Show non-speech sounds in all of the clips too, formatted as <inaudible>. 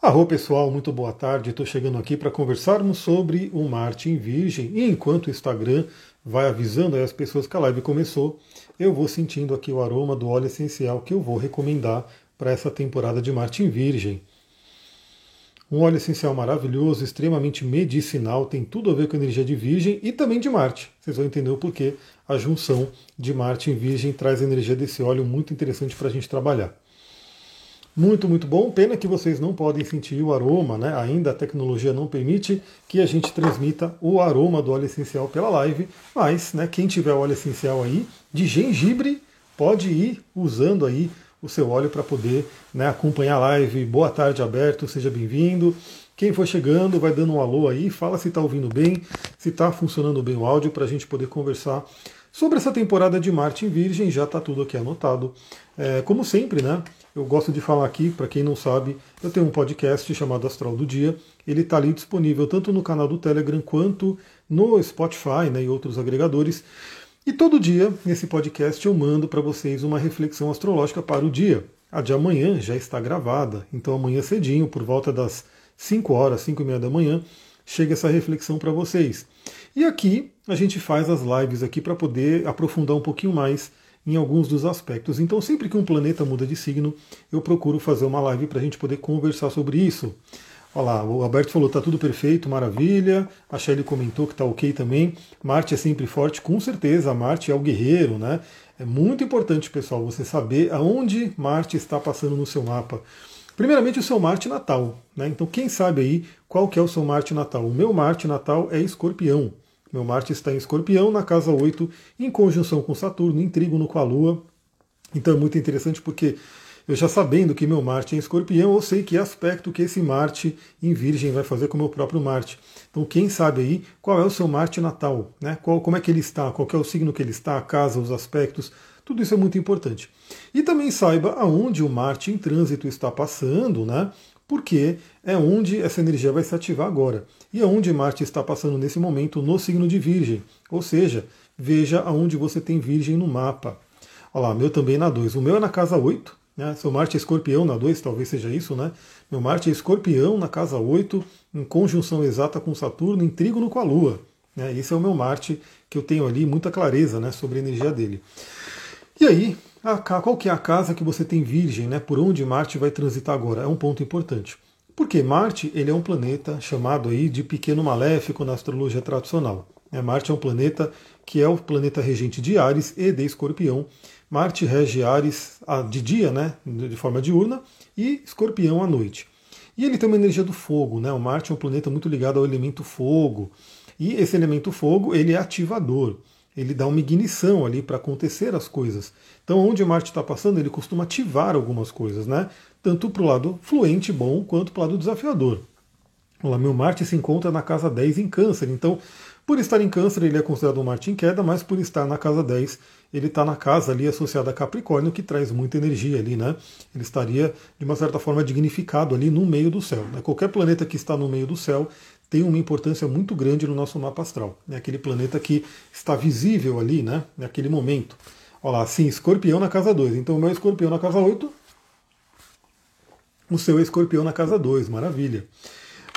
Arro pessoal, muito boa tarde. Estou chegando aqui para conversarmos sobre o Marte em Virgem. E enquanto o Instagram vai avisando as pessoas que a live começou, eu vou sentindo aqui o aroma do óleo essencial que eu vou recomendar para essa temporada de Marte em Virgem. Um óleo essencial maravilhoso, extremamente medicinal, tem tudo a ver com a energia de Virgem e também de Marte. Vocês vão entender o porquê a junção de Marte em Virgem traz a energia desse óleo muito interessante para a gente trabalhar. Muito, muito bom. Pena que vocês não podem sentir o aroma, né? Ainda a tecnologia não permite que a gente transmita o aroma do óleo essencial pela live, mas né, quem tiver óleo essencial aí de gengibre pode ir usando aí o seu óleo para poder né, acompanhar a live. Boa tarde, Alberto, seja bem-vindo. Quem for chegando, vai dando um alô aí, fala se está ouvindo bem, se está funcionando bem o áudio para a gente poder conversar sobre essa temporada de Marte em Virgem. Já está tudo aqui anotado. É, como sempre, né? Eu gosto de falar aqui, para quem não sabe, eu tenho um podcast chamado Astral do Dia. Ele está ali disponível tanto no canal do Telegram quanto no Spotify né, e outros agregadores. E todo dia, nesse podcast, eu mando para vocês uma reflexão astrológica para o dia. A de amanhã já está gravada, então amanhã cedinho, por volta das 5 horas, 5 e meia da manhã, chega essa reflexão para vocês. E aqui a gente faz as lives aqui para poder aprofundar um pouquinho mais em alguns dos aspectos. Então, sempre que um planeta muda de signo, eu procuro fazer uma live para a gente poder conversar sobre isso. Olha lá, o Alberto falou, tá tudo perfeito, maravilha. A Shelly comentou que tá ok também. Marte é sempre forte, com certeza. Marte é o guerreiro, né? É muito importante, pessoal, você saber aonde Marte está passando no seu mapa. Primeiramente, o seu Marte natal, né? Então, quem sabe aí qual que é o seu Marte natal? O meu Marte natal é Escorpião. Meu Marte está em Escorpião, na casa 8, em conjunção com Saturno, em trígono com a Lua. Então é muito interessante porque eu já sabendo que meu Marte é em Escorpião, eu sei que aspecto que esse Marte em Virgem vai fazer com o meu próprio Marte. Então quem sabe aí qual é o seu Marte natal, né? Qual, como é que ele está, qual é o signo que ele está, a casa, os aspectos, tudo isso é muito importante. E também saiba aonde o Marte em trânsito está passando, né? Porque é onde essa energia vai se ativar agora. E é onde Marte está passando nesse momento no signo de Virgem. Ou seja, veja aonde você tem Virgem no mapa. Olha lá, meu também na 2. O meu é na casa 8. Né? Seu Marte é escorpião na 2, talvez seja isso, né? Meu Marte é escorpião na casa 8, em conjunção exata com Saturno, em trígono com a Lua. Né? Esse é o meu Marte que eu tenho ali muita clareza né, sobre a energia dele. E aí, qual que é a casa que você tem virgem, né? Por onde Marte vai transitar agora? É um ponto importante. Porque Marte ele é um planeta chamado aí de pequeno maléfico na astrologia tradicional. É, Marte é um planeta que é o planeta regente de Ares e de Escorpião. Marte rege Ares de dia, né, de forma diurna, e Escorpião à noite. E ele tem uma energia do fogo, né? O Marte é um planeta muito ligado ao elemento fogo. E esse elemento fogo, ele é ativador ele dá uma ignição ali para acontecer as coisas. Então, onde Marte está passando, ele costuma ativar algumas coisas, né? Tanto para o lado fluente, bom, quanto para o lado desafiador. Olha, meu Marte se encontra na casa 10 em Câncer, então, por estar em Câncer, ele é considerado um Marte em queda, mas por estar na casa 10, ele está na casa ali associada a Capricórnio, que traz muita energia ali, né? Ele estaria, de uma certa forma, dignificado ali no meio do céu. Né? Qualquer planeta que está no meio do céu tem uma importância muito grande no nosso mapa astral. É aquele planeta que está visível ali, né, naquele momento. Olha lá, sim, escorpião na casa 2. Então o meu escorpião na casa 8, o seu escorpião na casa 2, maravilha.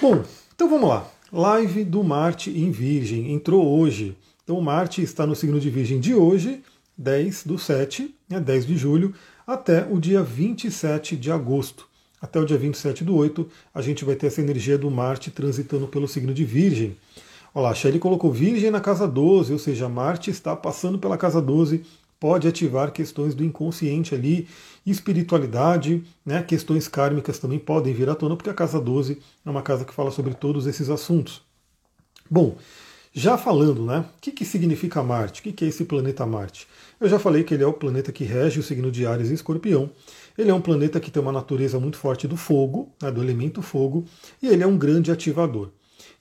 Bom, então vamos lá. Live do Marte em Virgem, entrou hoje. Então Marte está no signo de Virgem de hoje, 10 do 7, né, 10 de julho, até o dia 27 de agosto até o dia 27 do 8, a gente vai ter essa energia do Marte transitando pelo signo de Virgem. Olha lá, a Shelly colocou Virgem na casa 12, ou seja, Marte está passando pela casa 12, pode ativar questões do inconsciente ali, espiritualidade, né, questões kármicas também podem vir à tona, porque a casa 12 é uma casa que fala sobre todos esses assuntos. Bom, já falando, né, o que, que significa Marte? O que, que é esse planeta Marte? Eu já falei que ele é o planeta que rege o signo de Ares e Escorpião. Ele é um planeta que tem uma natureza muito forte do fogo, né, do elemento fogo, e ele é um grande ativador.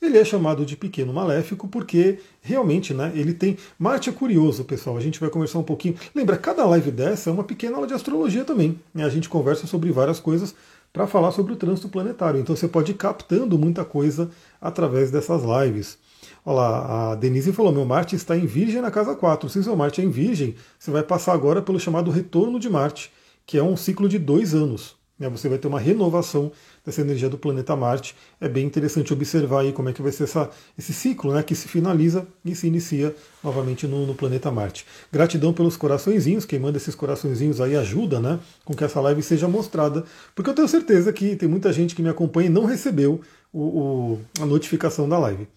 Ele é chamado de pequeno maléfico porque realmente, né, ele tem. Marte é curioso, pessoal. A gente vai conversar um pouquinho. Lembra, cada live dessa é uma pequena aula de astrologia também. Né? A gente conversa sobre várias coisas para falar sobre o trânsito planetário. Então você pode ir captando muita coisa através dessas lives. Olha lá, a Denise falou: meu Marte está em Virgem na casa 4. Se seu Marte é em Virgem, você vai passar agora pelo chamado retorno de Marte que é um ciclo de dois anos. né? Você vai ter uma renovação dessa energia do planeta Marte. É bem interessante observar aí como é que vai ser essa, esse ciclo né, que se finaliza e se inicia novamente no, no, planeta Marte. Gratidão pelos coraçõezinhos, quem manda esses coraçõezinhos aí ajuda né, com que essa live seja mostrada, porque eu tenho certeza que tem muita gente que me acompanha e não recebeu o, o, a notificação da live.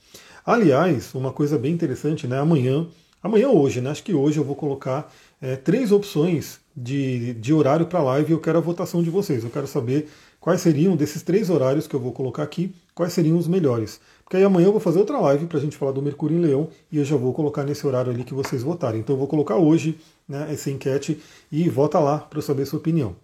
Aliás, uma coisa bem interessante, né? Amanhã, amanhã hoje, né? Acho que hoje eu vou colocar é, três opções de, de horário para live eu quero a votação de vocês. Eu quero saber quais seriam desses três horários que eu vou colocar aqui, quais seriam os melhores. Porque aí amanhã eu vou fazer outra live para a gente falar do Mercúrio em Leão e eu já vou colocar nesse horário ali que vocês votarem. Então eu vou colocar hoje né, essa enquete e vota lá para eu saber sua opinião.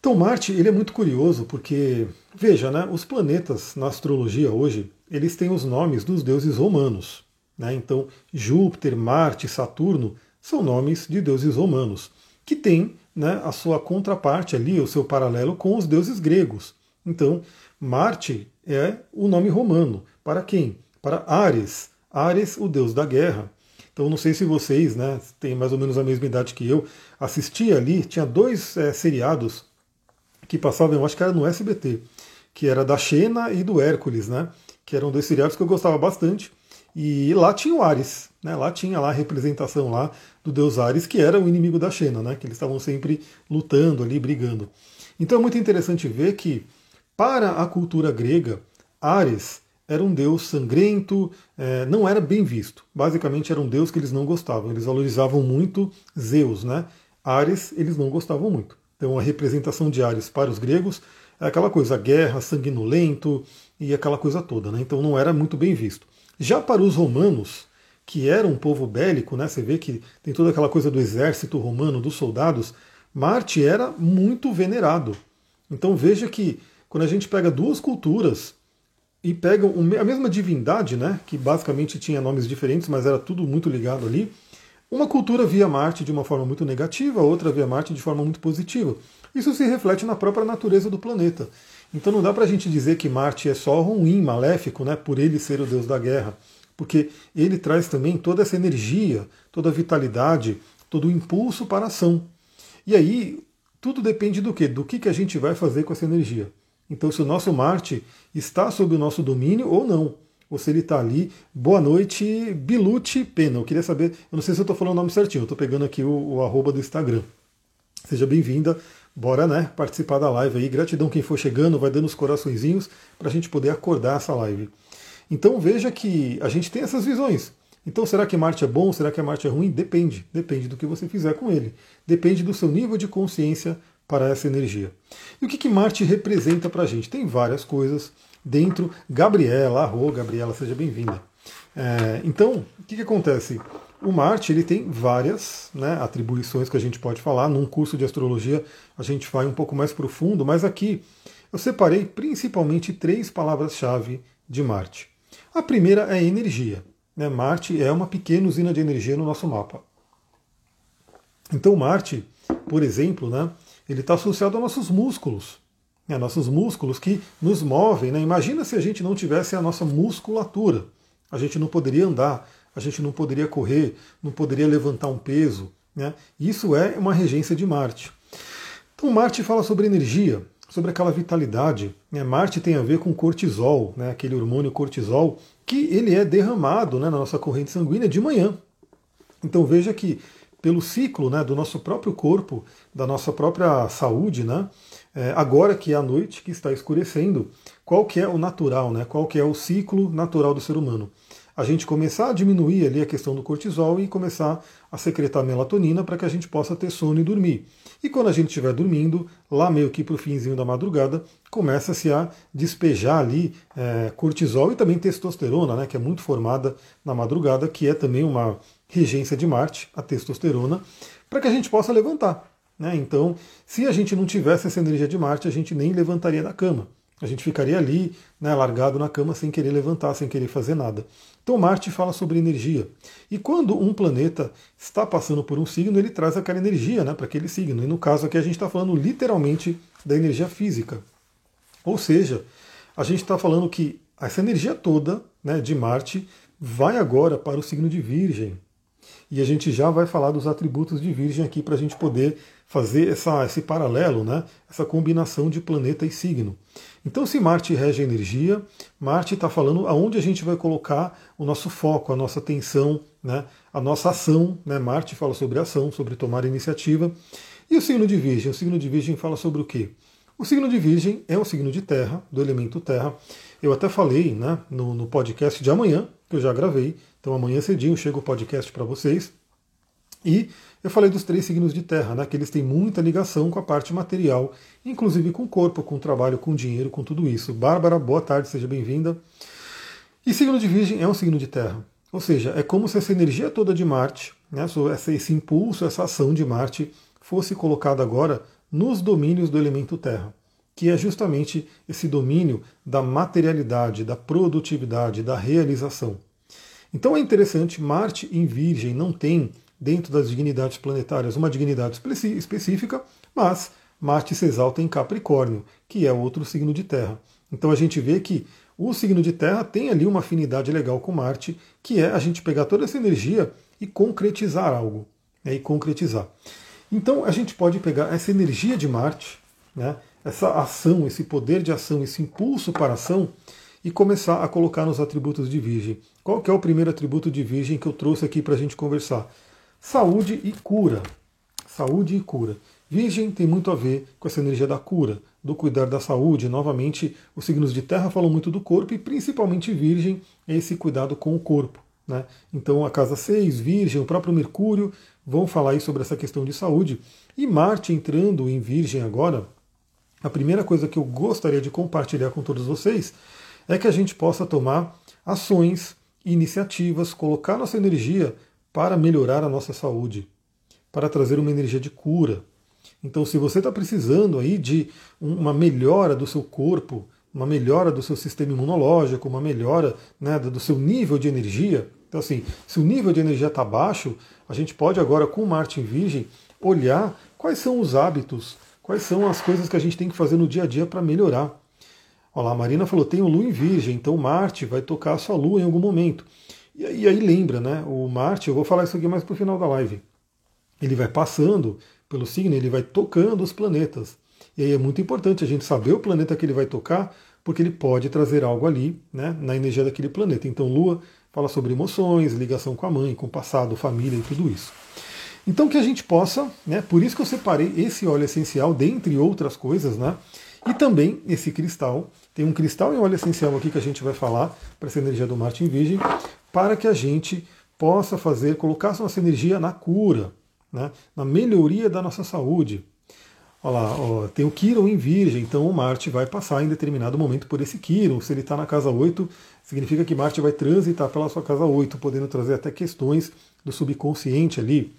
Então Marte ele é muito curioso porque, veja, né, os planetas na astrologia hoje, eles têm os nomes dos deuses romanos. Né? Então Júpiter, Marte, Saturno são nomes de deuses romanos, que têm né, a sua contraparte ali, o seu paralelo com os deuses gregos. Então, Marte é o nome romano. Para quem? Para Ares. Ares, o deus da guerra. Então, não sei se vocês né, têm mais ou menos a mesma idade que eu. Assisti ali, tinha dois é, seriados que passavam, eu acho que era no SBT, que era da Xena e do Hércules, né? Que eram dois seriados que eu gostava bastante. E lá tinha o Ares, né? Lá tinha lá a representação lá do deus Ares, que era o inimigo da Xena, né? Que eles estavam sempre lutando ali, brigando. Então é muito interessante ver que, para a cultura grega, Ares era um deus sangrento, é, não era bem visto. Basicamente era um deus que eles não gostavam. Eles valorizavam muito Zeus, né? Ares eles não gostavam muito. Então a representação de Ares para os gregos é aquela coisa, guerra, sanguinolento e aquela coisa toda, né? Então não era muito bem visto. Já para os romanos, que era um povo bélico, né? Você vê que tem toda aquela coisa do exército romano, dos soldados. Marte era muito venerado. Então veja que quando a gente pega duas culturas e pega a mesma divindade, né? Que basicamente tinha nomes diferentes, mas era tudo muito ligado ali. Uma cultura via Marte de uma forma muito negativa, outra via Marte de forma muito positiva. Isso se reflete na própria natureza do planeta. Então não dá para a gente dizer que Marte é só ruim, maléfico, né, por ele ser o deus da guerra porque ele traz também toda essa energia, toda a vitalidade, todo o impulso para a ação. E aí, tudo depende do que? Do que, que a gente vai fazer com essa energia. Então, se o nosso Marte está sob o nosso domínio ou não. Ou se ele está ali. Boa noite, Bilute Pena. Eu queria saber, eu não sei se eu estou falando o nome certinho, eu estou pegando aqui o, o arroba do Instagram. Seja bem-vinda, bora né, participar da live aí. Gratidão quem for chegando, vai dando os coraçõezinhos para a gente poder acordar essa live. Então veja que a gente tem essas visões. Então será que Marte é bom? Será que Marte é ruim? Depende. Depende do que você fizer com ele. Depende do seu nível de consciência para essa energia. E o que, que Marte representa para a gente? Tem várias coisas dentro. Gabriela, arro, Gabriela, seja bem-vinda. É, então, o que, que acontece? O Marte ele tem várias né, atribuições que a gente pode falar. Num curso de astrologia a gente vai um pouco mais profundo, mas aqui eu separei principalmente três palavras-chave de Marte. A primeira é energia. Né? Marte é uma pequena usina de energia no nosso mapa. Então Marte, por exemplo, né, ele está associado a nossos músculos. Né, nossos músculos que nos movem. Né? Imagina se a gente não tivesse a nossa musculatura. A gente não poderia andar, a gente não poderia correr, não poderia levantar um peso. Né? Isso é uma regência de Marte. Então Marte fala sobre energia, sobre aquela vitalidade. Né? Marte tem a ver com cortisol, né? aquele hormônio cortisol, que ele é derramado né, na nossa corrente sanguínea de manhã. Então veja que pelo ciclo né, do nosso próprio corpo, da nossa própria saúde, né, é, agora que é a noite, que está escurecendo, qual que é o natural, né, qual que é o ciclo natural do ser humano? a gente começar a diminuir ali a questão do cortisol e começar a secretar melatonina para que a gente possa ter sono e dormir. E quando a gente estiver dormindo, lá meio que para o finzinho da madrugada, começa-se a despejar ali é, cortisol e também testosterona, né, que é muito formada na madrugada, que é também uma regência de Marte, a testosterona, para que a gente possa levantar. Né? Então, se a gente não tivesse essa energia de Marte, a gente nem levantaria da cama. A gente ficaria ali, né, largado na cama, sem querer levantar, sem querer fazer nada. Então Marte fala sobre energia. E quando um planeta está passando por um signo, ele traz aquela energia né, para aquele signo. E no caso aqui a gente está falando literalmente da energia física. Ou seja, a gente está falando que essa energia toda né, de Marte vai agora para o signo de Virgem. E a gente já vai falar dos atributos de Virgem aqui para a gente poder fazer essa, esse paralelo, né? essa combinação de planeta e signo. Então, se Marte rege a energia, Marte está falando aonde a gente vai colocar o nosso foco, a nossa atenção, né? a nossa ação. Né? Marte fala sobre ação, sobre tomar iniciativa. E o signo de Virgem? O signo de Virgem fala sobre o quê? O signo de Virgem é um signo de terra, do elemento terra. Eu até falei né, no, no podcast de amanhã, que eu já gravei. Então amanhã cedinho chega o podcast para vocês. E eu falei dos três signos de terra, né, que eles têm muita ligação com a parte material, inclusive com o corpo, com o trabalho, com o dinheiro, com tudo isso. Bárbara, boa tarde, seja bem-vinda. E signo de Virgem é um signo de terra. Ou seja, é como se essa energia toda de Marte, né, esse impulso, essa ação de Marte, fosse colocada agora nos domínios do elemento terra, que é justamente esse domínio da materialidade, da produtividade, da realização. Então é interessante, Marte em Virgem não tem dentro das dignidades planetárias uma dignidade específica, mas Marte se exalta em Capricórnio, que é outro signo de Terra. Então a gente vê que o signo de Terra tem ali uma afinidade legal com Marte, que é a gente pegar toda essa energia e concretizar algo. Né, e concretizar. Então a gente pode pegar essa energia de Marte, né, essa ação, esse poder de ação, esse impulso para ação, e começar a colocar nos atributos de Virgem. Qual que é o primeiro atributo de Virgem que eu trouxe aqui para a gente conversar? Saúde e cura. Saúde e cura. Virgem tem muito a ver com essa energia da cura, do cuidar da saúde. Novamente, os signos de terra falam muito do corpo e principalmente Virgem é esse cuidado com o corpo. Né? Então, a casa 6, Virgem, o próprio Mercúrio vão falar aí sobre essa questão de saúde. E Marte entrando em Virgem agora, a primeira coisa que eu gostaria de compartilhar com todos vocês é que a gente possa tomar ações, iniciativas, colocar nossa energia para melhorar a nossa saúde, para trazer uma energia de cura. Então, se você está precisando aí de uma melhora do seu corpo, uma melhora do seu sistema imunológico, uma melhora né, do seu nível de energia, então assim, se o nível de energia está baixo, a gente pode agora com Marte em Virgem olhar quais são os hábitos, quais são as coisas que a gente tem que fazer no dia a dia para melhorar. Olha lá, a Marina falou, tem o Lua em Virgem, então Marte vai tocar a sua Lua em algum momento. E, e aí lembra, né? O Marte, eu vou falar isso aqui mais para o final da live. Ele vai passando pelo signo, ele vai tocando os planetas. E aí é muito importante a gente saber o planeta que ele vai tocar, porque ele pode trazer algo ali, né, na energia daquele planeta. Então, Lua fala sobre emoções, ligação com a mãe, com o passado, família e tudo isso. Então, que a gente possa, né, por isso que eu separei esse óleo essencial, dentre outras coisas, né, e também esse cristal. Tem um cristal em óleo essencial aqui que a gente vai falar para essa energia do Marte em Virgem, para que a gente possa fazer, colocar nossa energia na cura, né, na melhoria da nossa saúde. Olha lá, ó, tem o Quiron em Virgem, então o Marte vai passar em determinado momento por esse Quiron. Se ele está na casa 8, significa que Marte vai transitar pela sua casa 8, podendo trazer até questões do subconsciente ali.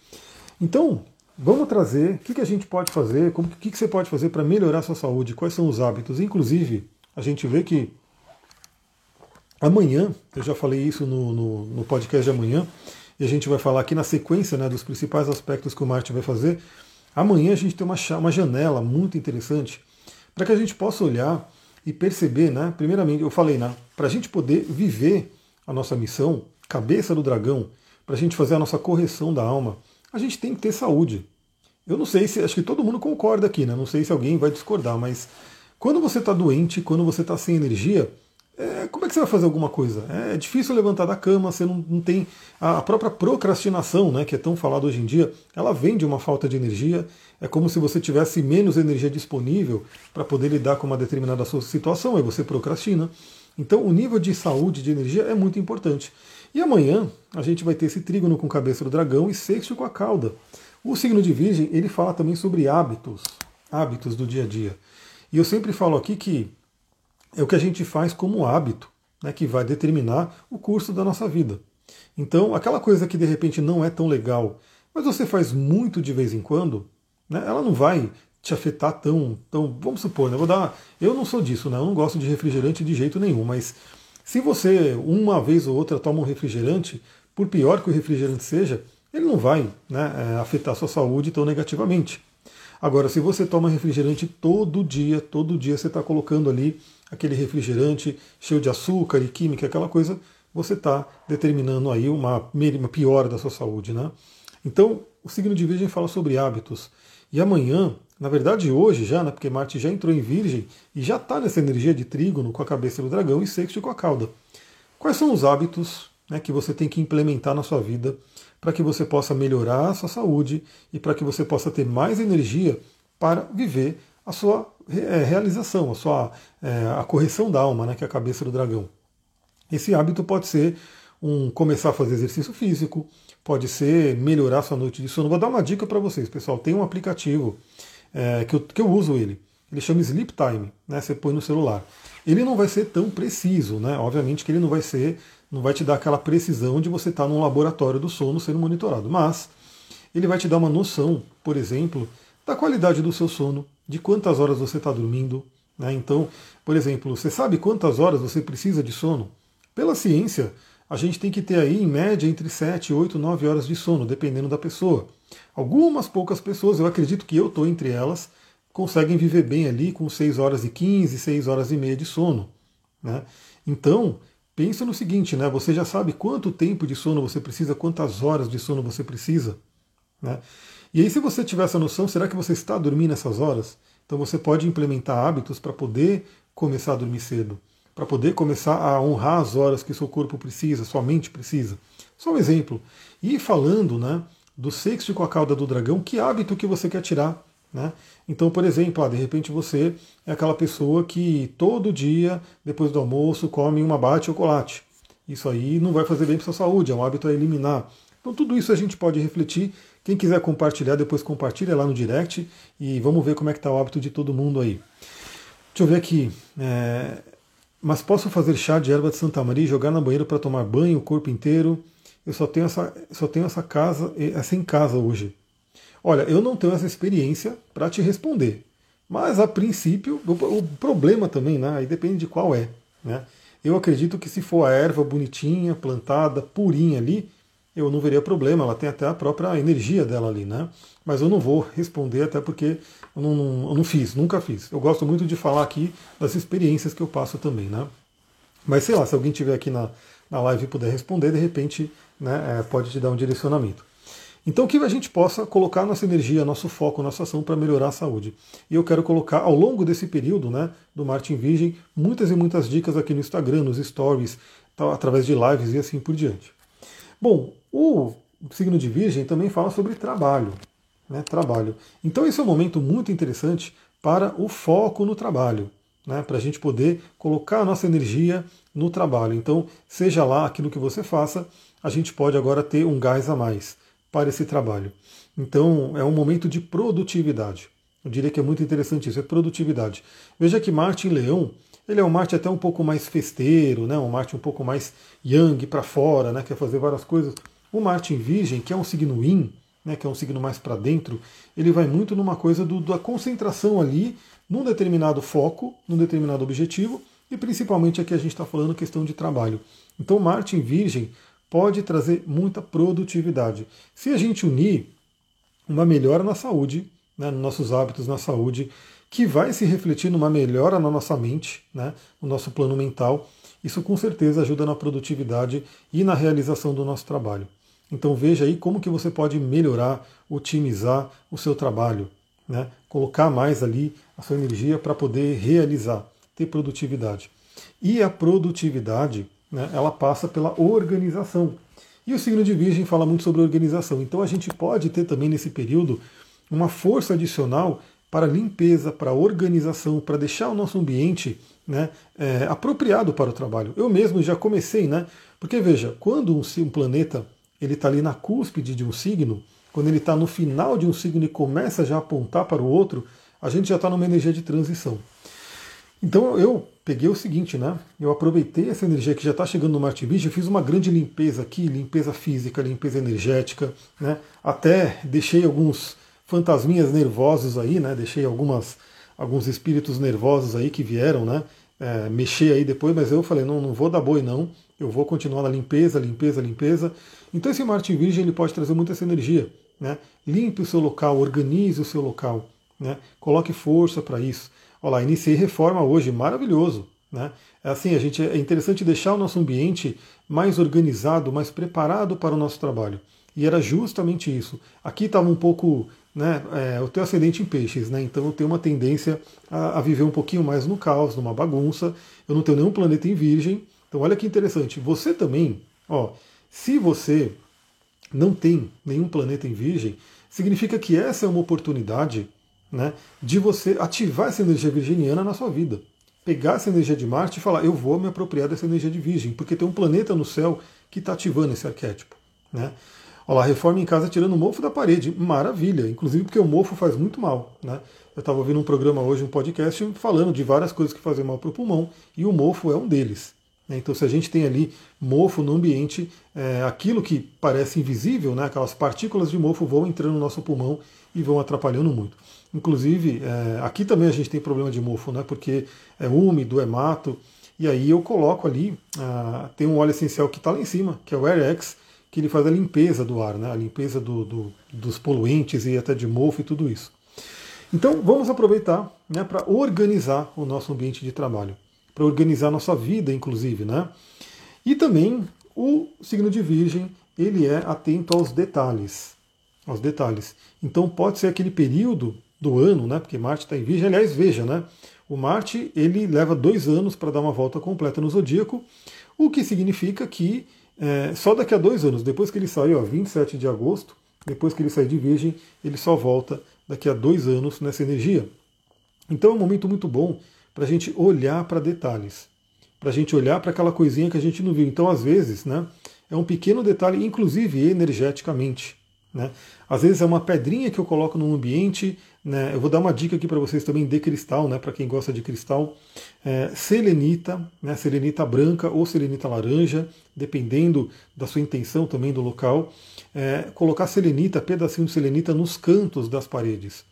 Então, vamos trazer o que, que a gente pode fazer, o que, que você pode fazer para melhorar a sua saúde, quais são os hábitos. Inclusive, a gente vê que Amanhã, eu já falei isso no, no, no, podcast de amanhã, e a gente vai falar aqui na sequência né, dos principais aspectos que o Marte vai fazer. Amanhã a gente tem uma, uma janela muito interessante para que a gente possa olhar e perceber, né? Primeiramente, eu falei, né? Para a gente poder viver a nossa missão, cabeça do dragão, para a gente fazer a nossa correção da alma, a gente tem que ter saúde. Eu não sei se, acho que todo mundo concorda aqui, né? Não sei se alguém vai discordar, mas quando você está doente, quando você está sem energia, é, como é que você vai fazer alguma coisa? É, difícil levantar da cama, você não, não, tem. A própria procrastinação, né, que é tão falada hoje em dia, ela vem de uma falta de energia. É como se você tivesse menos energia disponível para poder lidar com uma determinada situação, aí você procrastina. Então o nível de saúde, de energia é muito importante. E amanhã a gente vai ter esse trígono com cabeça do dragão e sexto com a cauda. O signo de Virgem, ele fala também sobre hábitos, hábitos do dia a dia. E eu sempre falo aqui que é o que a gente faz como hábito, né, que vai determinar o curso da nossa vida. Então, aquela coisa que de repente não é tão legal, mas você faz muito de vez em quando, né, ela não vai te afetar tão, tão. Vamos supor, né, vou dar. Eu não sou disso, né, eu não gosto de refrigerante de jeito nenhum, mas se você uma vez ou outra toma um refrigerante, por pior que o refrigerante seja, ele não vai né, é, afetar a sua saúde tão negativamente. Agora, se você toma refrigerante todo dia, todo dia você está colocando ali aquele refrigerante cheio de açúcar e química, aquela coisa, você está determinando aí uma, uma piora da sua saúde. Né? Então, o signo de Virgem fala sobre hábitos. E amanhã, na verdade hoje já, né, porque Marte já entrou em Virgem e já está nessa energia de trígono com a cabeça do dragão e sexto com a cauda. Quais são os hábitos né, que você tem que implementar na sua vida para que você possa melhorar a sua saúde e para que você possa ter mais energia para viver a sua é, realização, a sua é, a correção da alma, né, que é a cabeça do dragão. Esse hábito pode ser um começar a fazer exercício físico, pode ser melhorar sua noite de sono. Vou dar uma dica para vocês, pessoal. Tem um aplicativo é, que, eu, que eu uso ele. Ele chama Sleep Time, né? Você põe no celular. Ele não vai ser tão preciso, né? Obviamente que ele não vai ser, não vai te dar aquela precisão de você estar tá num laboratório do sono sendo monitorado, mas ele vai te dar uma noção, por exemplo, da qualidade do seu sono, de quantas horas você está dormindo. Né? Então, por exemplo, você sabe quantas horas você precisa de sono? Pela ciência, a gente tem que ter aí, em média, entre 7, 8, 9 horas de sono, dependendo da pessoa. Algumas poucas pessoas, eu acredito que eu estou entre elas, conseguem viver bem ali com 6 horas e 15, 6 horas e meia de sono. Né? Então, pensa no seguinte, né? você já sabe quanto tempo de sono você precisa, quantas horas de sono você precisa. Né? E aí, se você tiver essa noção, será que você está dormindo essas horas? Então você pode implementar hábitos para poder começar a dormir cedo, para poder começar a honrar as horas que seu corpo precisa, sua mente precisa. Só um exemplo. E falando né, do sexto com a cauda do dragão, que hábito que você quer tirar? Né? Então, por exemplo, ah, de repente você é aquela pessoa que todo dia, depois do almoço, come uma barra de chocolate. Isso aí não vai fazer bem para sua saúde, é um hábito a eliminar. Então, tudo isso a gente pode refletir quem quiser compartilhar, depois compartilha lá no direct e vamos ver como é que está o hábito de todo mundo aí. Deixa eu ver aqui. É... Mas posso fazer chá de erva de Santa Maria e jogar na banheira para tomar banho o corpo inteiro? Eu só tenho essa, só tenho essa casa, essa em casa hoje. Olha, eu não tenho essa experiência para te responder. Mas a princípio, o, problema também, né? Aí depende de qual é. Né? Eu acredito que se for a erva bonitinha, plantada, purinha ali, eu não veria problema, ela tem até a própria energia dela ali, né? Mas eu não vou responder até porque eu não, não, eu não fiz, nunca fiz. Eu gosto muito de falar aqui das experiências que eu passo também, né? Mas sei lá, se alguém tiver aqui na, na live e puder responder, de repente né, é, pode te dar um direcionamento. Então, que a gente possa colocar nossa energia, nosso foco, nossa ação para melhorar a saúde. E eu quero colocar ao longo desse período né, do Martin Virgem muitas e muitas dicas aqui no Instagram, nos stories, tá, através de lives e assim por diante. Bom, o signo de Virgem também fala sobre trabalho. Né, trabalho. Então esse é um momento muito interessante para o foco no trabalho, né, para a gente poder colocar a nossa energia no trabalho. Então, seja lá aquilo que você faça, a gente pode agora ter um gás a mais para esse trabalho. Então, é um momento de produtividade. Eu diria que é muito interessante isso, é produtividade. Veja que Marte em Leão, ele é um Marte até um pouco mais festeiro, né? um Marte um pouco mais yang para fora, né? quer fazer várias coisas. O Marte em Virgem, que é um signo yin, né, que é um signo mais para dentro, ele vai muito numa coisa do, da concentração ali, num determinado foco, num determinado objetivo, e principalmente aqui a gente está falando questão de trabalho. Então, Marte em Virgem pode trazer muita produtividade. Se a gente unir uma melhora na saúde, né, nos nossos hábitos na saúde, que vai se refletir numa melhora na nossa mente, né, no nosso plano mental, isso com certeza ajuda na produtividade e na realização do nosso trabalho. Então veja aí como que você pode melhorar, otimizar o seu trabalho, né? colocar mais ali a sua energia para poder realizar, ter produtividade. E a produtividade, né, ela passa pela organização. E o signo de Virgem fala muito sobre organização. Então a gente pode ter também nesse período uma força adicional para limpeza, para organização, para deixar o nosso ambiente né, é, apropriado para o trabalho. Eu mesmo já comecei, né? Porque veja, quando um, um planeta ele está ali na cúspide de um signo, quando ele está no final de um signo e começa já a apontar para o outro, a gente já está numa energia de transição. Então eu peguei o seguinte, né? Eu aproveitei essa energia que já está chegando no Marte Virgem, fiz uma grande limpeza aqui, limpeza física, limpeza energética, né? Até deixei alguns fantasminhas nervosos aí, né? Deixei algumas alguns espíritos nervosos aí que vieram, né? É, mexer aí depois, mas eu falei, não, não vou dar boi não, eu vou continuar na limpeza, limpeza, limpeza. Então esse Marte Virgem ele pode trazer muita essa energia. Né? Limpe o seu local, organize o seu local, né? coloque força para isso. Olha lá, iniciei reforma hoje, maravilhoso. Né? É assim, a gente é interessante deixar o nosso ambiente mais organizado, mais preparado para o nosso trabalho. E era justamente isso. Aqui estava um pouco, né, é, eu tenho ascendente em peixes, né, então eu tenho uma tendência a, a, viver um pouquinho mais no caos, numa bagunça. Eu não tenho nenhum planeta em virgem. Então olha que interessante. Você também, ó, se você não tem nenhum planeta em virgem, significa que essa é uma oportunidade né, de você ativar essa energia virginiana na sua vida pegar essa energia de Marte e falar, eu vou me apropriar dessa energia de Virgem, porque tem um planeta no céu que está ativando esse arquétipo. Né? Olha lá, reforma em casa tirando o mofo da parede. Maravilha, inclusive porque o mofo faz muito mal. Né? Eu estava ouvindo um programa hoje, um podcast, falando de várias coisas que fazem mal para o pulmão, e o mofo é um deles. Né? Então, se a gente tem ali mofo no ambiente, é, aquilo que parece invisível, né, aquelas partículas de mofo vão entrando no nosso pulmão e vão atrapalhando muito. Inclusive, é, aqui também a gente tem problema de mofo, né? Porque é úmido, é mato. E aí eu coloco ali, tem um óleo essencial que está lá em cima, que é o AirX, que ele faz a limpeza do ar, né? A limpeza do, do, dos poluentes e até de mofo e tudo isso. Então vamos aproveitar né, para organizar o nosso ambiente de trabalho, para organizar a nossa vida, inclusive, né? E também o signo de Virgem, ele é atento aos detalhes, aos detalhes. Então pode ser aquele período do ano, né? Porque Marte está em Virgem. Aliás, veja, né? O Marte ele leva dois anos para dar uma volta completa no zodíaco, o que significa que é, só daqui a dois anos, depois que ele sair, ó, 27 de agosto, depois que ele sair de Virgem, ele só volta daqui a dois anos nessa energia. Então é um momento muito bom para a gente olhar para detalhes, para a gente olhar para aquela coisinha que a gente não viu. Então, às vezes, né, é um pequeno detalhe, inclusive energeticamente. Né? Às vezes é uma pedrinha que eu coloco no ambiente. Né? Eu vou dar uma dica aqui para vocês também de cristal, né? para quem gosta de cristal. É, selenita, né? selenita branca ou selenita laranja, dependendo da sua intenção também do local. É, colocar selenita, pedacinho de selenita nos cantos das paredes.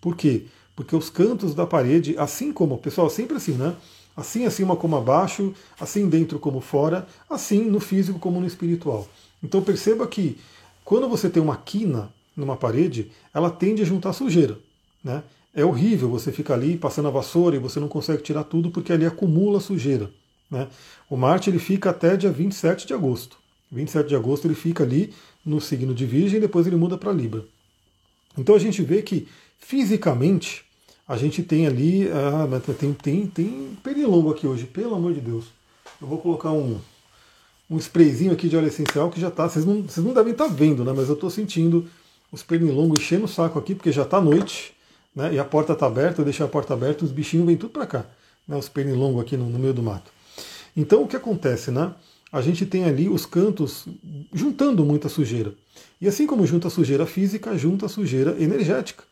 Por quê? Porque os cantos da parede, assim como, pessoal, sempre assim, né? Assim acima como abaixo, assim dentro como fora, assim no físico como no espiritual. Então perceba que quando você tem uma quina numa parede, ela tende a juntar sujeira. Né? É horrível você ficar ali passando a vassoura e você não consegue tirar tudo porque ali acumula sujeira. Né? O Marte ele fica até dia 27 de agosto. 27 de agosto ele fica ali no signo de Virgem e depois ele muda para Libra. Então a gente vê que fisicamente a gente tem ali. Ah, tem, tem, tem pernilongo aqui hoje, pelo amor de Deus. Eu vou colocar um, um sprayzinho aqui de óleo essencial que já está. Vocês não, vocês não devem estar tá vendo, né? Mas eu estou sentindo os pernilongos enchendo o saco aqui, porque já está noite, né? E a porta está aberta, eu deixei a porta aberta, os bichinhos vêm tudo para cá, né? Os pernilongos aqui no, no meio do mato. Então o que acontece, né? A gente tem ali os cantos juntando muita sujeira. E assim como junta sujeira física, junta sujeira energética.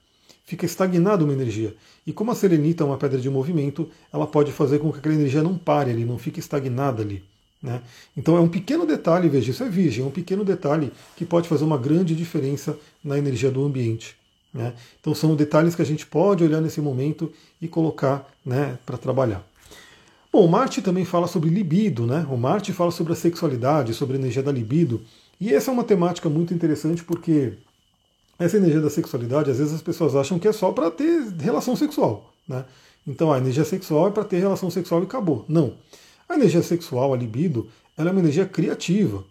Fica estagnada uma energia. E como a serenita é uma pedra de movimento, ela pode fazer com que aquela energia não pare ali, não fique estagnada ali. Né? Então é um pequeno detalhe, veja, isso é virgem, é um pequeno detalhe que pode fazer uma grande diferença na energia do ambiente. Né? Então são detalhes que a gente pode olhar nesse momento e colocar né, para trabalhar. Bom, Marte também fala sobre libido, né? O Marte fala sobre a sexualidade, sobre a energia da libido. E essa é uma temática muito interessante porque essa energia da sexualidade, às vezes as pessoas acham que é só para ter relação sexual, né? Então a energia sexual é para ter relação sexual e acabou. Não. A energia sexual, a libido, ela é uma energia criativa.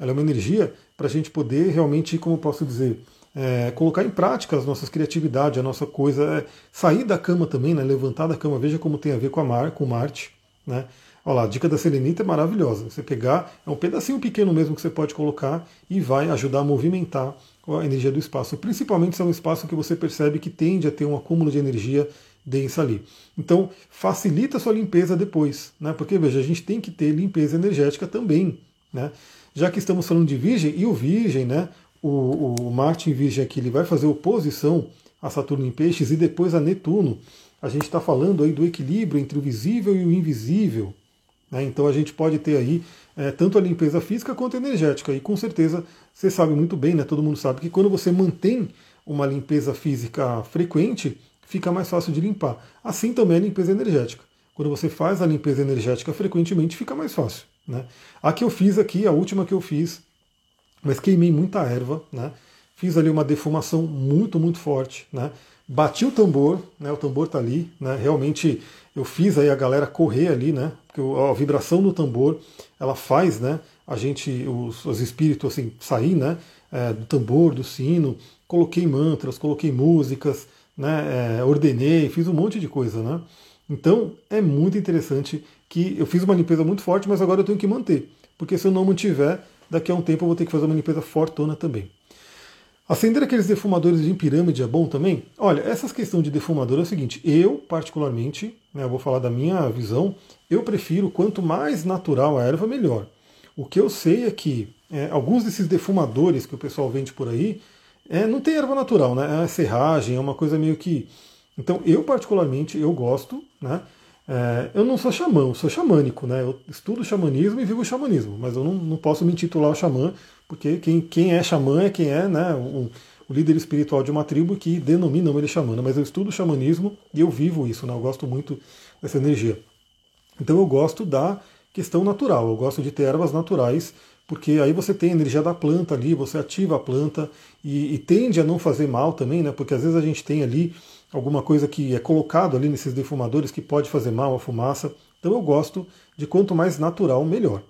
Ela é uma energia para a gente poder realmente, como posso dizer, é, colocar em prática as nossas criatividades, a nossa coisa, é, sair da cama também, né, levantar da cama, veja como tem a ver com a Mar, com Marte, né? Olha lá, a dica da selenita é maravilhosa. Você pegar, é um pedacinho pequeno mesmo que você pode colocar e vai ajudar a movimentar a energia do espaço. Principalmente se é um espaço que você percebe que tende a ter um acúmulo de energia densa ali. Então, facilita a sua limpeza depois, né? Porque, veja, a gente tem que ter limpeza energética também, né? Já que estamos falando de Virgem, e o Virgem, né? O, o Marte em Virgem aqui, ele vai fazer oposição a Saturno em Peixes e depois a Netuno. A gente está falando aí do equilíbrio entre o visível e o invisível. Né? Então a gente pode ter aí é, tanto a limpeza física quanto energética. E com certeza você sabe muito bem, né? Todo mundo sabe que quando você mantém uma limpeza física frequente, fica mais fácil de limpar. Assim também a limpeza energética. Quando você faz a limpeza energética frequentemente, fica mais fácil. Né? A que eu fiz aqui, a última que eu fiz, mas queimei muita erva, né? fiz ali uma defumação muito, muito forte, né? bati o tambor, né? O tambor está ali, né? Realmente eu fiz aí a galera correr ali, né? Porque a vibração do tambor ela faz, né? A gente, os, os espíritos assim sair, né? É, do tambor, do sino, coloquei mantras, coloquei músicas, né? É, ordenei, fiz um monte de coisa, né? Então é muito interessante que eu fiz uma limpeza muito forte, mas agora eu tenho que manter, porque se eu não mantiver, daqui a um tempo eu vou ter que fazer uma limpeza fortona também. Acender aqueles defumadores em pirâmide é bom também? Olha, essas questões de defumador é o seguinte, eu particularmente, né, eu vou falar da minha visão, eu prefiro quanto mais natural a erva, melhor. O que eu sei é que é, alguns desses defumadores que o pessoal vende por aí, é, não tem erva natural, né? É serragem, é uma coisa meio que. Então, eu particularmente, eu gosto, né? É, eu não sou xamã, eu sou xamânico, né? Eu estudo xamanismo e vivo xamanismo, mas eu não, não posso me intitular xamã, porque quem, quem é xamã é quem é né, o, o líder espiritual de uma tribo que denomina ele xamã, mas eu estudo xamanismo e eu vivo isso, né? Eu gosto muito dessa energia. Então eu gosto da questão natural, eu gosto de ter ervas naturais, porque aí você tem a energia da planta ali, você ativa a planta e, e tende a não fazer mal também, né? Porque às vezes a gente tem ali alguma coisa que é colocado ali nesses defumadores que pode fazer mal a fumaça. Então eu gosto de quanto mais natural, melhor.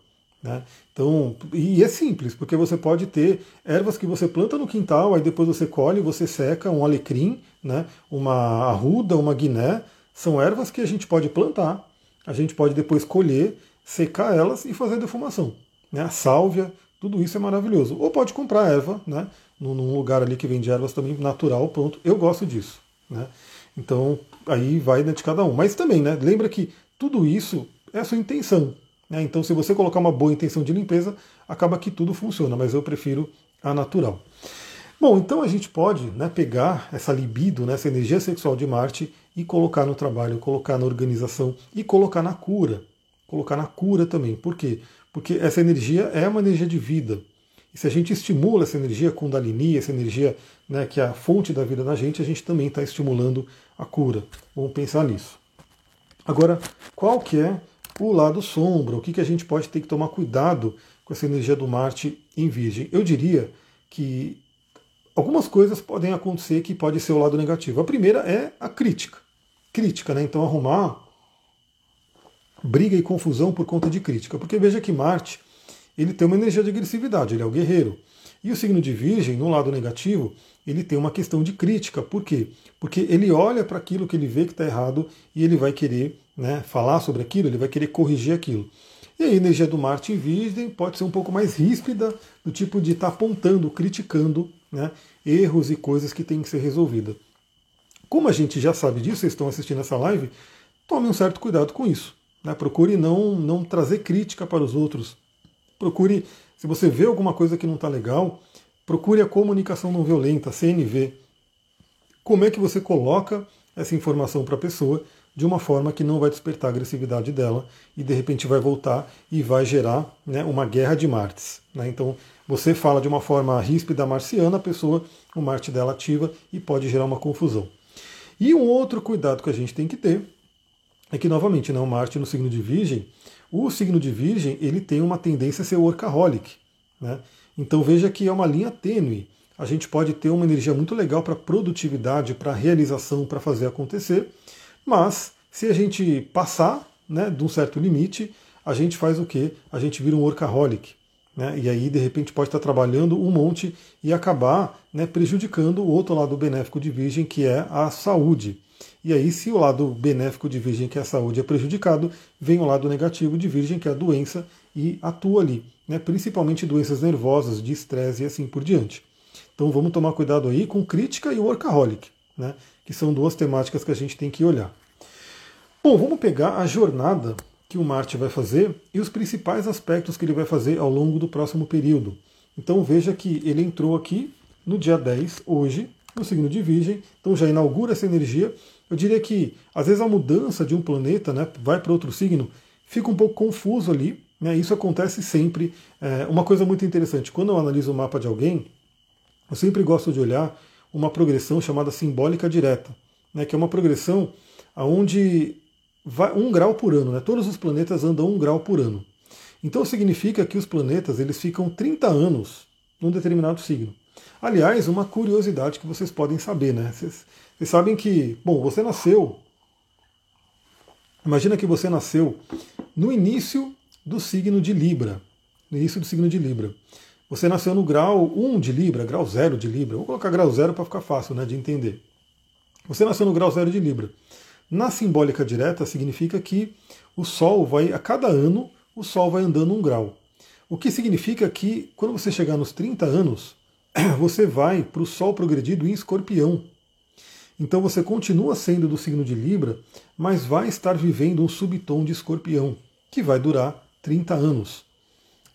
Né? Então, e é simples, porque você pode ter ervas que você planta no quintal, aí depois você colhe, você seca um alecrim, né? uma arruda, uma guiné. São ervas que a gente pode plantar, a gente pode depois colher, secar elas e fazer defumação. Né? A sálvia, tudo isso é maravilhoso. Ou pode comprar erva, né? num lugar ali que vende ervas também natural, pronto. Eu gosto disso. Né? Então, aí vai de cada um. Mas também, né, lembra que tudo isso é a sua intenção. Né? Então, se você colocar uma boa intenção de limpeza, acaba que tudo funciona, mas eu prefiro a natural. Bom, então a gente pode né, pegar essa libido, né, essa energia sexual de Marte e colocar no trabalho, colocar na organização e colocar na cura. Colocar na cura também. Por quê? Porque essa energia é uma energia de vida. E se a gente estimula essa energia Kundalini, essa energia né, que é a fonte da vida da gente, a gente também está estimulando a cura. Vamos pensar nisso. Agora, qual que é o lado sombra? O que, que a gente pode ter que tomar cuidado com essa energia do Marte em Virgem? Eu diria que algumas coisas podem acontecer que pode ser o lado negativo. A primeira é a crítica. Crítica, né? Então arrumar briga e confusão por conta de crítica. Porque veja que Marte ele tem uma energia de agressividade, ele é o guerreiro. E o signo de Virgem, no lado negativo, ele tem uma questão de crítica. Por quê? Porque ele olha para aquilo que ele vê que está errado e ele vai querer né, falar sobre aquilo, ele vai querer corrigir aquilo. E a energia do Marte em Virgem pode ser um pouco mais ríspida, do tipo de estar tá apontando, criticando né, erros e coisas que têm que ser resolvidas. Como a gente já sabe disso, vocês estão assistindo essa live, tome um certo cuidado com isso. Né? Procure não, não trazer crítica para os outros, Procure, se você vê alguma coisa que não está legal, procure a comunicação não violenta, CNV. Como é que você coloca essa informação para a pessoa de uma forma que não vai despertar a agressividade dela e de repente vai voltar e vai gerar né, uma guerra de Martes. Né? Então você fala de uma forma ríspida marciana, a pessoa, o Marte dela ativa e pode gerar uma confusão. E um outro cuidado que a gente tem que ter é que, novamente, né, o Marte no signo de Virgem, o signo de Virgem ele tem uma tendência a ser workaholic. Né? Então veja que é uma linha tênue. A gente pode ter uma energia muito legal para produtividade, para realização, para fazer acontecer, mas se a gente passar né, de um certo limite, a gente faz o quê? A gente vira um workaholic. Né? E aí, de repente, pode estar trabalhando um monte e acabar né, prejudicando o outro lado benéfico de Virgem, que é a saúde. E aí, se o lado benéfico de Virgem, que é a saúde, é prejudicado, vem o lado negativo de Virgem, que é a doença, e atua ali, né? principalmente doenças nervosas, de estresse e assim por diante. Então vamos tomar cuidado aí com crítica e workaholic, né? que são duas temáticas que a gente tem que olhar. Bom, vamos pegar a jornada que o Marte vai fazer e os principais aspectos que ele vai fazer ao longo do próximo período. Então veja que ele entrou aqui no dia 10, hoje, no signo de Virgem, então já inaugura essa energia. Eu diria que às vezes a mudança de um planeta né, vai para outro signo, fica um pouco confuso ali. Né, isso acontece sempre. É, uma coisa muito interessante, quando eu analiso o mapa de alguém, eu sempre gosto de olhar uma progressão chamada simbólica direta, né, que é uma progressão onde vai um grau por ano, né, todos os planetas andam um grau por ano. Então significa que os planetas eles ficam 30 anos num determinado signo. Aliás, uma curiosidade que vocês podem saber, né? Vocês Vocês sabem que, bom, você nasceu. Imagina que você nasceu no início do signo de Libra. No início do signo de Libra. Você nasceu no grau 1 de Libra, grau 0 de Libra. Vou colocar grau 0 para ficar fácil né, de entender. Você nasceu no grau 0 de Libra. Na simbólica direta significa que o Sol vai, a cada ano, o Sol vai andando um grau. O que significa que quando você chegar nos 30 anos, <clears throat> você vai para o Sol progredido em escorpião. Então você continua sendo do signo de Libra, mas vai estar vivendo um subtom de escorpião, que vai durar 30 anos.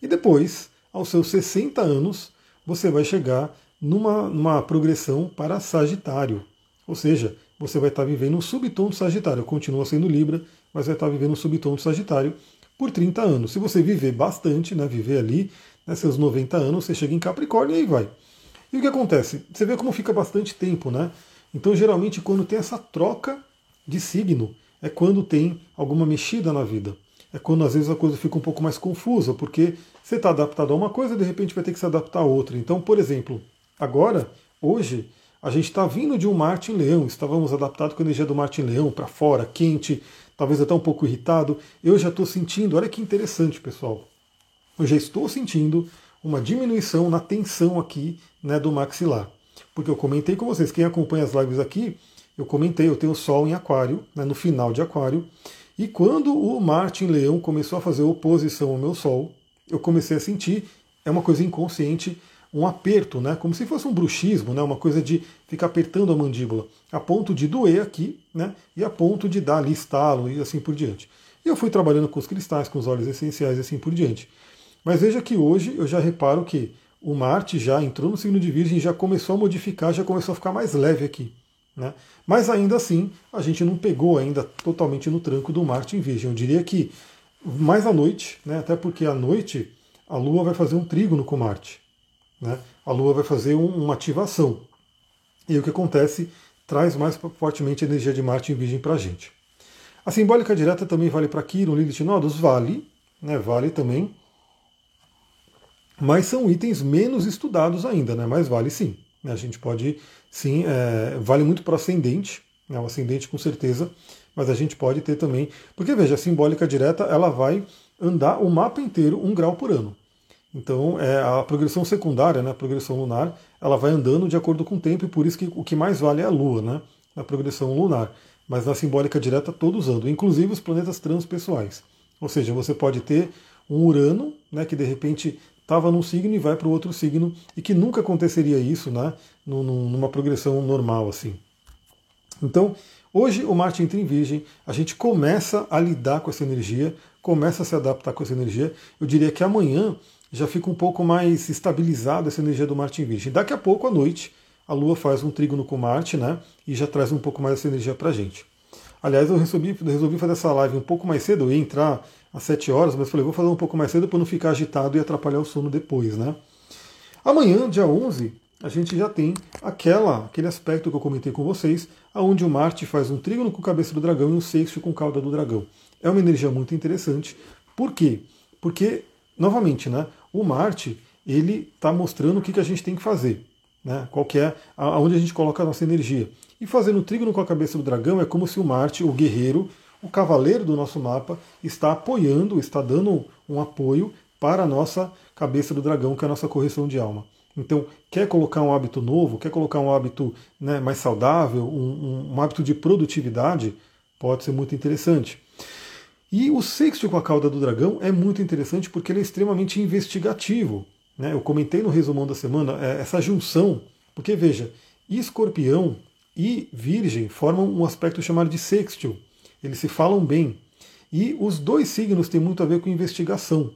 E depois, aos seus 60 anos, você vai chegar numa, numa progressão para Sagitário. Ou seja, você vai estar vivendo um subtom de Sagitário. Continua sendo Libra, mas vai estar vivendo um subtom de Sagitário por 30 anos. Se você viver bastante, né, viver ali, né, seus 90 anos, você chega em Capricórnio e aí vai. E o que acontece? Você vê como fica bastante tempo, né? Então, geralmente, quando tem essa troca de signo, é quando tem alguma mexida na vida. É quando às vezes a coisa fica um pouco mais confusa, porque você está adaptado a uma coisa e de repente vai ter que se adaptar a outra. Então, por exemplo, agora, hoje, a gente está vindo de um Marte em Leão, estávamos adaptados com a energia do Marte em Leão, para fora, quente, talvez até um pouco irritado. Eu já estou sentindo, olha que interessante, pessoal. Eu já estou sentindo uma diminuição na tensão aqui né, do maxilar. Porque eu comentei com vocês, quem acompanha as lives aqui, eu comentei, eu tenho o Sol em Aquário, né, no final de Aquário, e quando o Marte em Leão começou a fazer oposição ao meu Sol, eu comecei a sentir, é uma coisa inconsciente, um aperto, né, como se fosse um bruxismo, né, uma coisa de ficar apertando a mandíbula, a ponto de doer aqui, né, e a ponto de dar ali estalo e assim por diante. E eu fui trabalhando com os cristais, com os óleos essenciais e assim por diante. Mas veja que hoje eu já reparo que o Marte já entrou no signo de Virgem, já começou a modificar, já começou a ficar mais leve aqui. Né? Mas ainda assim, a gente não pegou ainda totalmente no tranco do Marte em Virgem. Eu diria que mais à noite, né? até porque à noite a Lua vai fazer um trígono com Marte. Né? A Lua vai fazer um, uma ativação. E o que acontece traz mais fortemente a energia de Marte em Virgem para a gente. A simbólica direta também vale para Quiron, Lilith e Nodos? Vale, né? vale também mas são itens menos estudados ainda, né? mas vale sim. A gente pode, sim, é, vale muito para o ascendente, né? o ascendente com certeza, mas a gente pode ter também, porque veja, a simbólica direta ela vai andar o mapa inteiro um grau por ano. Então, é, a progressão secundária, né, a progressão lunar, ela vai andando de acordo com o tempo, e por isso que o que mais vale é a Lua, né, na progressão lunar. Mas na simbólica direta, todos andam, inclusive os planetas transpessoais. Ou seja, você pode ter um Urano, né, que de repente estava num signo e vai para o outro signo, e que nunca aconteceria isso né, numa progressão normal assim. Então, hoje o Marte entra em Virgem, a gente começa a lidar com essa energia, começa a se adaptar com essa energia. Eu diria que amanhã já fica um pouco mais estabilizada essa energia do Marte em Virgem. Daqui a pouco, à noite, a Lua faz um trígono com Marte, né? E já traz um pouco mais essa energia para a gente. Aliás, eu resolvi, resolvi fazer essa live um pouco mais cedo, eu ia entrar às 7 horas, mas falei, vou fazer um pouco mais cedo para não ficar agitado e atrapalhar o sono depois, né? Amanhã, dia 11, a gente já tem aquela, aquele aspecto que eu comentei com vocês, aonde o Marte faz um trígono com a cabeça do dragão e um sexto com cauda do dragão. É uma energia muito interessante. Por quê? Porque, novamente, né, o Marte ele está mostrando o que, que a gente tem que fazer. Né? Qual que é aonde a gente coloca a nossa energia. E fazendo o trígono com a cabeça do dragão é como se o Marte, o guerreiro, o cavaleiro do nosso mapa está apoiando, está dando um apoio para a nossa cabeça do dragão, que é a nossa correção de alma. Então, quer colocar um hábito novo, quer colocar um hábito né, mais saudável, um, um, um, hábito de produtividade, pode ser muito interessante. E o sexto com a cauda do dragão é muito interessante porque ele é extremamente investigativo. Né? Eu comentei no resumão da semana é, essa junção, porque veja, escorpião e virgem formam um aspecto chamado de sextil eles se falam bem. E os dois signos têm muito a ver com investigação.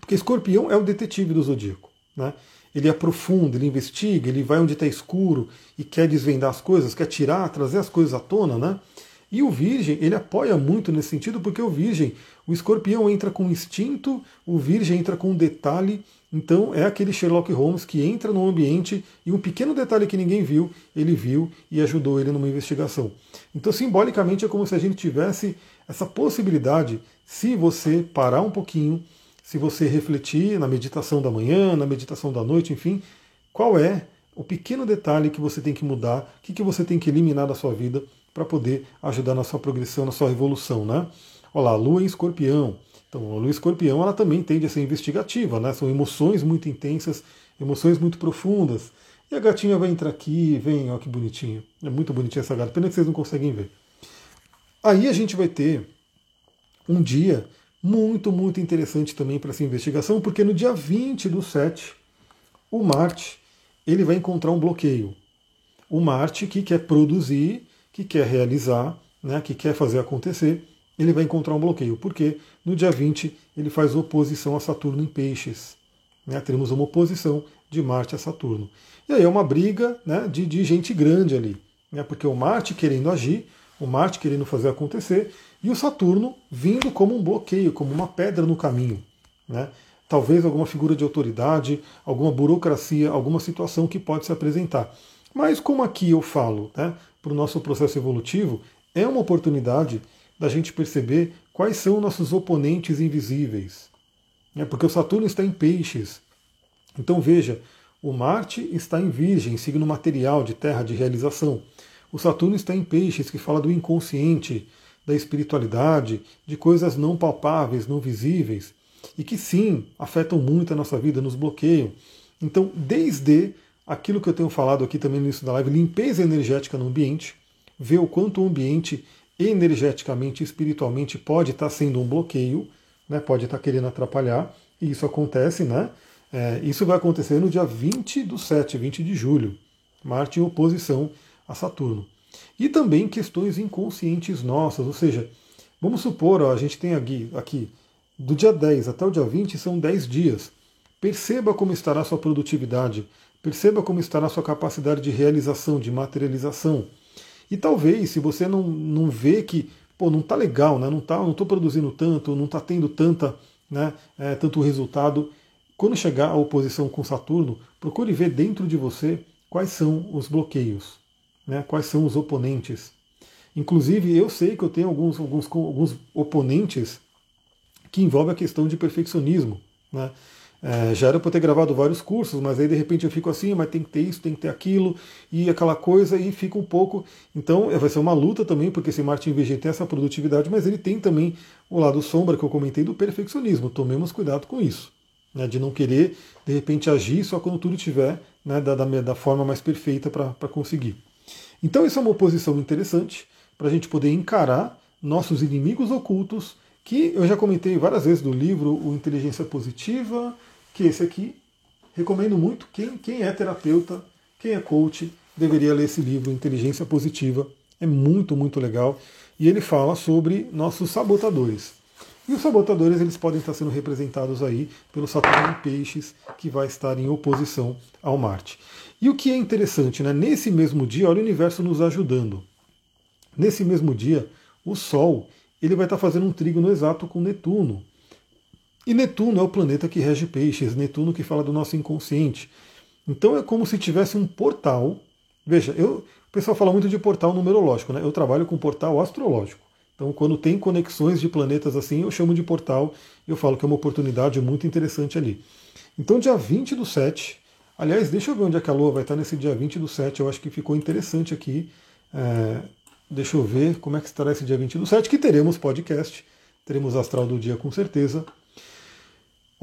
Porque escorpião é o detetive do zodíaco. Né? Ele aprofunda, ele investiga, ele vai onde está escuro e quer desvendar as coisas, quer tirar, trazer as coisas à tona. Né? E o Virgem, ele apoia muito nesse sentido, porque o Virgem, o escorpião entra com instinto, o Virgem entra com detalhe, então é aquele Sherlock Holmes que entra no ambiente e um pequeno detalhe que ninguém viu, ele viu e ajudou ele numa investigação. Então, simbolicamente, é como se a gente tivesse essa possibilidade, se você parar um pouquinho, se você refletir na meditação da manhã, na meditação da noite, enfim, qual é o pequeno detalhe que você tem que mudar, o que, que você tem que eliminar da sua vida para poder ajudar na sua progressão, na sua evolução, né? Olha lá, Lua em Escorpião. Então, a Lua Escorpião ela também tende a ser investigativa, né? São emoções muito intensas, emoções muito profundas. E a gatinha vai entrar aqui, vem, olha que bonitinho. É muito bonitinha essa gata, pena que vocês não conseguem ver. Aí a gente vai ter um dia muito, muito interessante também para essa investigação, porque no dia 20 do 7, o Marte ele vai encontrar um bloqueio. O Marte que quer produzir, que quer realizar, né, que quer fazer acontecer, ele vai encontrar um bloqueio. Porque no dia 20 ele faz oposição a Saturno em Peixes. Né, teremos uma oposição de Marte a Saturno. E aí é uma briga né, de, de gente grande ali. Né, porque o Marte querendo agir, o Marte querendo fazer acontecer, e o Saturno vindo como um bloqueio, como uma pedra no caminho. Né? Talvez alguma figura de autoridade, alguma burocracia, alguma situação que pode se apresentar. Mas como aqui eu falo né, para o nosso processo evolutivo, é uma oportunidade da gente perceber quais são nossos oponentes invisíveis. Né? Porque o Saturno está em peixes. Então veja, o Marte está em Virgem, signo material de terra de realização. O Saturno está em Peixes, que fala do inconsciente, da espiritualidade, de coisas não palpáveis, não visíveis, e que sim afetam muito a nossa vida, nos bloqueiam. Então, desde aquilo que eu tenho falado aqui também no início da live, limpeza energética no ambiente, ver o quanto o ambiente energeticamente, espiritualmente pode estar sendo um bloqueio, né, pode estar querendo atrapalhar, e isso acontece, né? É, isso vai acontecer no dia 20 do 7, 20 de julho. Marte em oposição a Saturno. E também questões inconscientes nossas, ou seja, vamos supor, ó, a gente tem aqui, aqui do dia 10 até o dia 20 são 10 dias. Perceba como estará a sua produtividade, perceba como estará a sua capacidade de realização, de materialização. E talvez, se você não, não vê que, pô, não está legal, né? não tá, não estou produzindo tanto, não está tendo tanta, né, é, tanto resultado, quando chegar a oposição com Saturno, procure ver dentro de você quais são os bloqueios né, quais são os oponentes. Inclusive, eu sei que eu tenho alguns, alguns, alguns oponentes que envolvem a questão de perfeccionismo. Né? É, já era para ter gravado vários cursos, mas aí de repente eu fico assim, mas tem que ter isso, tem que ter aquilo, e aquela coisa, e fica um pouco. Então vai ser uma luta também, porque esse Martin VG tem essa produtividade, mas ele tem também o lado sombra que eu comentei do perfeccionismo. Tomemos cuidado com isso. Né, de não querer, de repente, agir só quando tudo estiver né, da, da, da forma mais perfeita para conseguir. Então isso é uma oposição interessante para a gente poder encarar nossos inimigos ocultos, que eu já comentei várias vezes do livro O Inteligência Positiva, que esse aqui recomendo muito. Quem, quem é terapeuta, quem é coach, deveria ler esse livro, Inteligência Positiva. É muito, muito legal. E ele fala sobre nossos sabotadores. E os sabotadores eles podem estar sendo representados aí pelo Saturno em Peixes, que vai estar em oposição ao Marte. E o que é interessante, né? nesse mesmo dia, olha o universo nos ajudando. Nesse mesmo dia, o Sol ele vai estar fazendo um trígono exato com Netuno. E Netuno é o planeta que rege peixes, Netuno que fala do nosso inconsciente. Então é como se tivesse um portal. Veja, eu, o pessoal fala muito de portal numerológico, né? Eu trabalho com portal astrológico. Então, quando tem conexões de planetas assim, eu chamo de portal e eu falo que é uma oportunidade muito interessante ali. Então, dia 20 do 7, Aliás, deixa eu ver onde é que a Lua vai estar nesse dia 20 do 7. Eu acho que ficou interessante aqui. É, deixa eu ver como é que estará esse dia 20 do 7, que teremos podcast. Teremos Astral do Dia com certeza.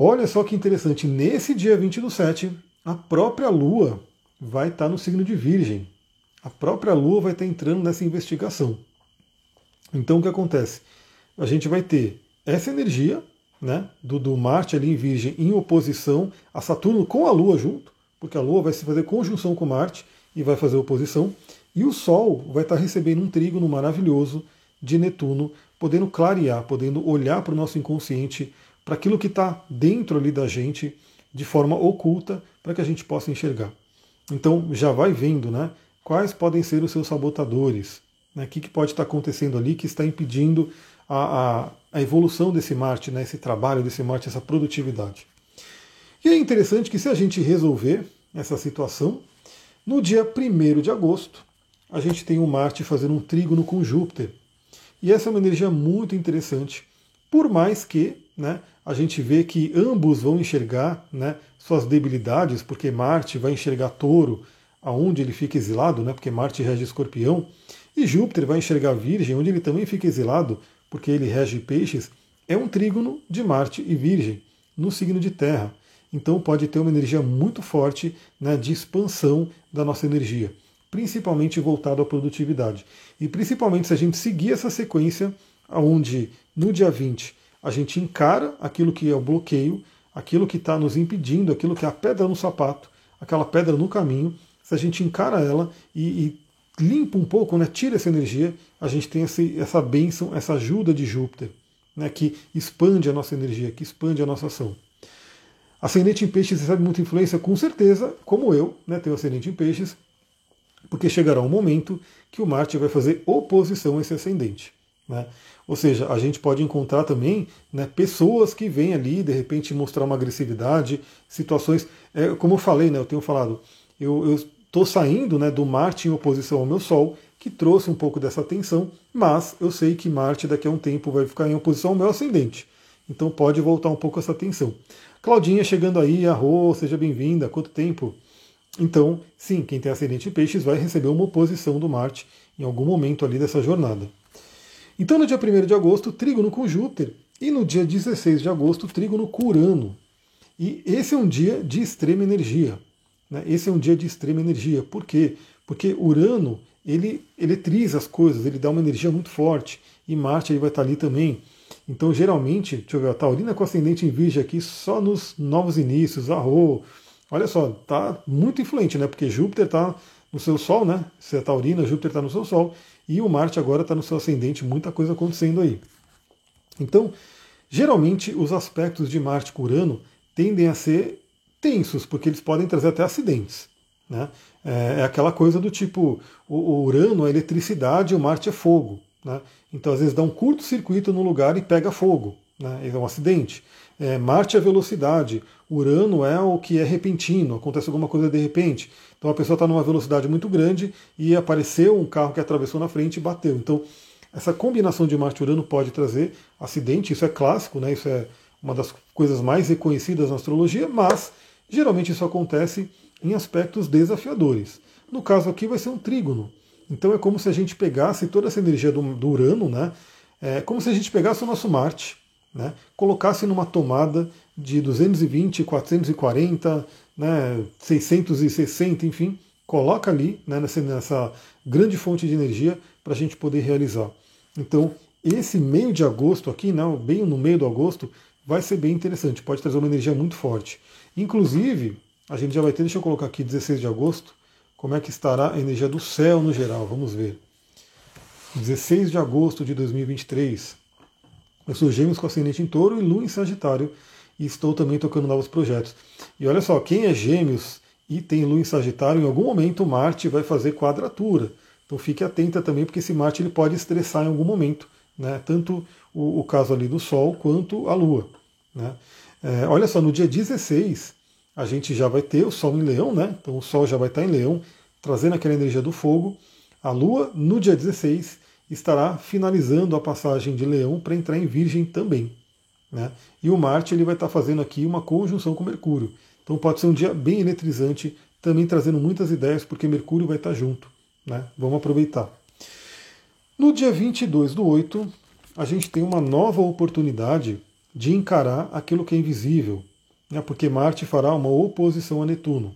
Olha só que interessante. Nesse dia 20 do 7, a própria Lua vai estar no signo de Virgem. A própria Lua vai estar entrando nessa investigação. Então o que acontece? A gente vai ter essa energia né, do, do Marte ali em Virgem em oposição a Saturno com a Lua junto porque a Lua vai se fazer conjunção com Marte e vai fazer oposição, e o Sol vai estar recebendo um trígono maravilhoso de Netuno, podendo clarear, podendo olhar para o nosso inconsciente, para aquilo que está dentro ali da gente, de forma oculta, para que a gente possa enxergar. Então já vai vendo né, quais podem ser os seus sabotadores, né, o que, que pode estar acontecendo ali que está impedindo a, a, a evolução desse Marte, né, esse trabalho desse Marte, essa produtividade. E é interessante que se a gente resolver essa situação, no dia 1 de agosto, a gente tem o Marte fazendo um trígono com Júpiter. E essa é uma energia muito interessante, por mais que né, a gente vê que ambos vão enxergar né, suas debilidades, porque Marte vai enxergar touro, aonde ele fica exilado, né, porque Marte rege escorpião, e Júpiter vai enxergar Virgem, onde ele também fica exilado, porque ele rege peixes, é um trígono de Marte e Virgem, no signo de Terra. Então pode ter uma energia muito forte né, de expansão da nossa energia, principalmente voltado à produtividade. E principalmente se a gente seguir essa sequência, onde no dia 20 a gente encara aquilo que é o bloqueio, aquilo que está nos impedindo, aquilo que é a pedra no sapato, aquela pedra no caminho, se a gente encara ela e, e limpa um pouco, né, tira essa energia, a gente tem esse, essa bênção, essa ajuda de Júpiter, né, que expande a nossa energia, que expande a nossa ação. Ascendente em peixes recebe muita influência, com certeza, como eu, né, tenho ascendente em peixes, porque chegará um momento que o Marte vai fazer oposição a esse ascendente. Né? Ou seja, a gente pode encontrar também né, pessoas que vêm ali, de repente, mostrar uma agressividade, situações. É, como eu falei, né, eu tenho falado, eu estou saindo né, do Marte em oposição ao meu Sol, que trouxe um pouco dessa tensão, mas eu sei que Marte daqui a um tempo vai ficar em oposição ao meu ascendente. Então pode voltar um pouco essa tensão. Claudinha chegando aí, arro, seja bem-vinda, quanto tempo? Então, sim, quem tem ascendente em peixes vai receber uma oposição do Marte em algum momento ali dessa jornada. Então, no dia 1 de agosto, trígono com Júpiter. E no dia 16 de agosto, trígono com Urano. E esse é um dia de extrema energia. Né? Esse é um dia de extrema energia. Por quê? Porque Urano, ele eletriza as coisas, ele dá uma energia muito forte. E Marte ele vai estar ali também. Então, geralmente, deixa eu ver, a Taurina com ascendente em Virgem aqui só nos novos inícios, arro. Olha só, tá muito influente, né? Porque Júpiter está no seu Sol, né? Se é Taurina, Júpiter está no seu Sol. E o Marte agora está no seu ascendente, muita coisa acontecendo aí. Então, geralmente os aspectos de Marte com Urano tendem a ser tensos, porque eles podem trazer até acidentes. Né? É, é aquela coisa do tipo, o, Urano é eletricidade e o Marte é fogo. Né? Então, às vezes, dá um curto-circuito no lugar e pega fogo. Né? É um acidente. É, Marte é velocidade, Urano é o que é repentino, acontece alguma coisa de repente. Então a pessoa está numa velocidade muito grande e apareceu um carro que atravessou na frente e bateu. Então essa combinação de Marte e Urano pode trazer acidente, isso é clássico, né? isso é uma das coisas mais reconhecidas na astrologia, mas geralmente isso acontece em aspectos desafiadores. No caso aqui vai ser um trígono. Então é como se a gente pegasse toda essa energia do, do Urano, né? É como se a gente pegasse o nosso Marte, né? colocasse numa tomada de 220, 440, né, 660, enfim, coloca ali né, nessa, nessa grande fonte de energia para a gente poder realizar. Então, esse meio de agosto aqui, né, bem no meio do agosto, vai ser bem interessante, pode trazer uma energia muito forte. Inclusive, a gente já vai ter, deixa eu colocar aqui 16 de agosto, como é que estará a energia do céu no geral, vamos ver. 16 de agosto de 2023. Eu sou gêmeos com ascendente em touro e lua em sagitário e estou também tocando novos projetos. E olha só, quem é Gêmeos e tem Lua em Sagitário, em algum momento Marte vai fazer quadratura. Então fique atenta também, porque esse Marte ele pode estressar em algum momento, né? tanto o, o caso ali do Sol quanto a Lua. Né? É, olha só, no dia 16 a gente já vai ter o Sol em Leão, né? então o Sol já vai estar em Leão, trazendo aquela energia do fogo. A Lua, no dia 16, estará finalizando a passagem de Leão para entrar em Virgem também. Né? E o Marte ele vai estar fazendo aqui uma conjunção com Mercúrio. Então pode ser um dia bem eletrizante, também trazendo muitas ideias, porque Mercúrio vai estar junto. Né? Vamos aproveitar. No dia 22 do 8, a gente tem uma nova oportunidade de encarar aquilo que é invisível, né? porque Marte fará uma oposição a Netuno.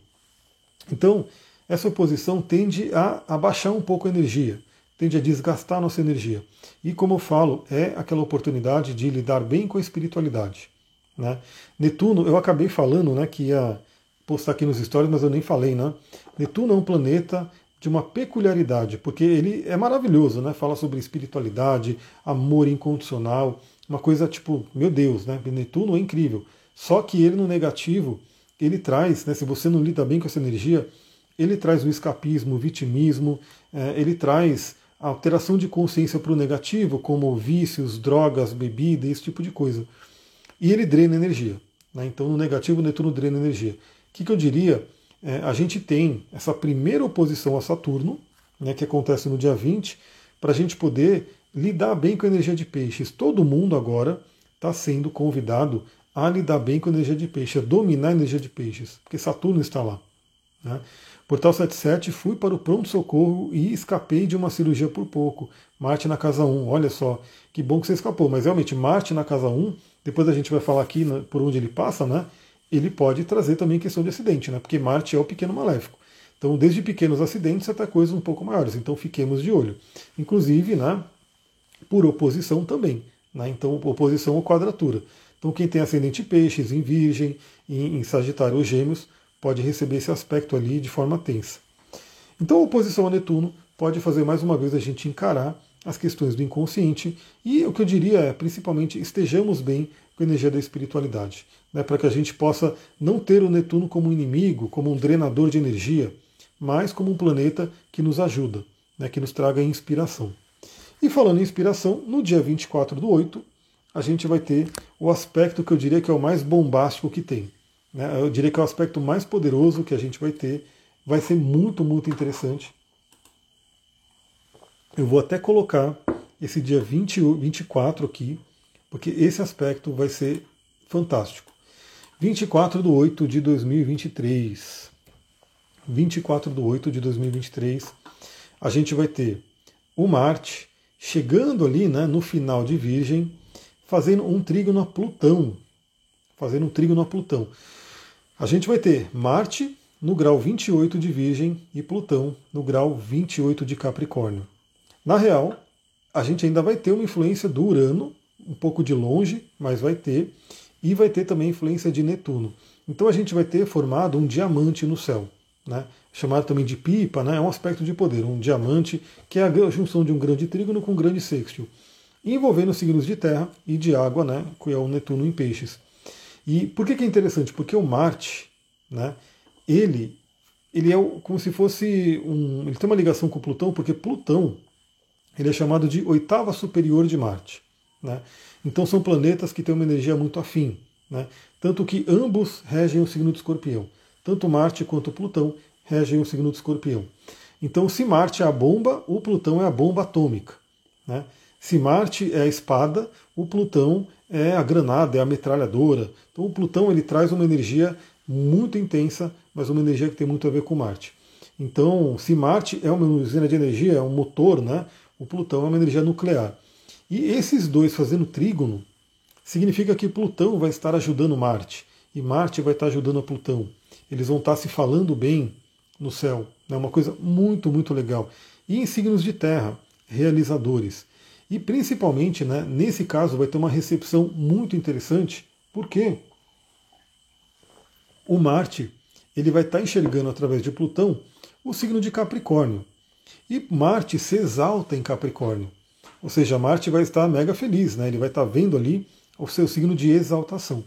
Então, essa oposição tende a abaixar um pouco a energia tende a desgastar nossa energia. E como eu falo, é aquela oportunidade de lidar bem com a espiritualidade. Né? Netuno, eu acabei falando né, que ia postar aqui nos stories, mas eu nem falei, né? Netuno é um planeta de uma peculiaridade, porque ele é maravilhoso, né? Fala sobre espiritualidade, amor incondicional, uma coisa tipo, meu Deus, né? Netuno é incrível. Só que ele no negativo, ele traz, né, se você não lida bem com essa energia, ele traz o escapismo, o vitimismo, é, ele traz alteração de consciência para o negativo, como vícios, drogas, bebida, esse tipo de coisa. E ele drena energia. Né? Então, no negativo, o Netuno drena energia. O que, que eu diria? É, a gente tem essa primeira oposição a Saturno, né, que acontece no dia 20, para a gente poder lidar bem com a energia de peixes. Todo mundo agora está sendo convidado a lidar bem com a energia de peixes, a dominar a energia de peixes, porque Saturno está lá. Né? Portal 77, fui para o pronto-socorro e escapei de uma cirurgia por pouco. Marte na casa 1, olha só, que bom que você escapou. Mas realmente, Marte na casa 1, depois a gente vai falar aqui né, por onde ele passa, né? Ele pode trazer também questão de acidente, né? Porque Marte é o pequeno maléfico. Então, desde pequenos acidentes até coisas um pouco maiores. Então, fiquemos de olho. Inclusive, né, por oposição também. Né? Então, oposição ou quadratura. Então, quem tem ascendente peixes, em virgem, em, em sagitário ou gêmeos, pode receber esse aspecto ali de forma tensa. Então, a oposição a Netuno pode fazer mais uma vez a gente encarar as questões do inconsciente e o que eu diria é, principalmente, estejamos bem com a energia da espiritualidade, né, para que a gente possa não ter o Netuno como inimigo, como um drenador de energia, mas como um planeta que nos ajuda, né, que nos traga inspiração. E falando em inspiração, no dia 24 do 8, a gente vai ter o aspecto que eu diria que é o mais bombástico que tem. Né? Eu diria que é o aspecto mais poderoso que a gente vai ter. Vai ser muito, muito interessante. Eu vou até colocar esse dia 20, 24 aqui, porque esse aspecto vai ser fantástico. 24 de 8 de 2023. 24 de 8 de 2023, a gente vai ter o Marte chegando ali né, no final de Virgem, fazendo um trígono a Plutão. Fazendo um trígono a Plutão. A gente vai ter Marte no grau 28 de Virgem e Plutão no grau 28 de Capricórnio. Na real, a gente ainda vai ter uma influência do Urano, um pouco de longe, mas vai ter, e vai ter também influência de Netuno. Então a gente vai ter formado um diamante no céu né, chamado também de pipa, né, é um aspecto de poder, um diamante, que é a junção de um grande trígono com um grande sextil, envolvendo signos de terra e de água, né, que é o Netuno em peixes. E por que, que é interessante? Porque o Marte, né, ele, ele é como se fosse um. Ele tem uma ligação com Plutão, porque Plutão ele é chamado de oitava superior de Marte. Né? Então são planetas que têm uma energia muito afim. Né? Tanto que ambos regem o signo de escorpião. Tanto Marte quanto Plutão regem o signo de escorpião. Então, se Marte é a bomba, o Plutão é a bomba atômica. Né? Se Marte é a espada, o Plutão é a granada, é a metralhadora. Então, o Plutão ele traz uma energia muito intensa, mas uma energia que tem muito a ver com Marte. Então, se Marte é uma usina de energia, é um motor, né? o Plutão é uma energia nuclear. E esses dois fazendo trígono significa que Plutão vai estar ajudando Marte e Marte vai estar ajudando a Plutão eles vão estar se falando bem no céu. É né? uma coisa muito, muito legal. E em signos de terra, realizadores. E principalmente, né, nesse caso, vai ter uma recepção muito interessante, porque o Marte ele vai estar enxergando através de Plutão o signo de Capricórnio. E Marte se exalta em Capricórnio. Ou seja, Marte vai estar mega feliz, né? ele vai estar vendo ali o seu signo de exaltação.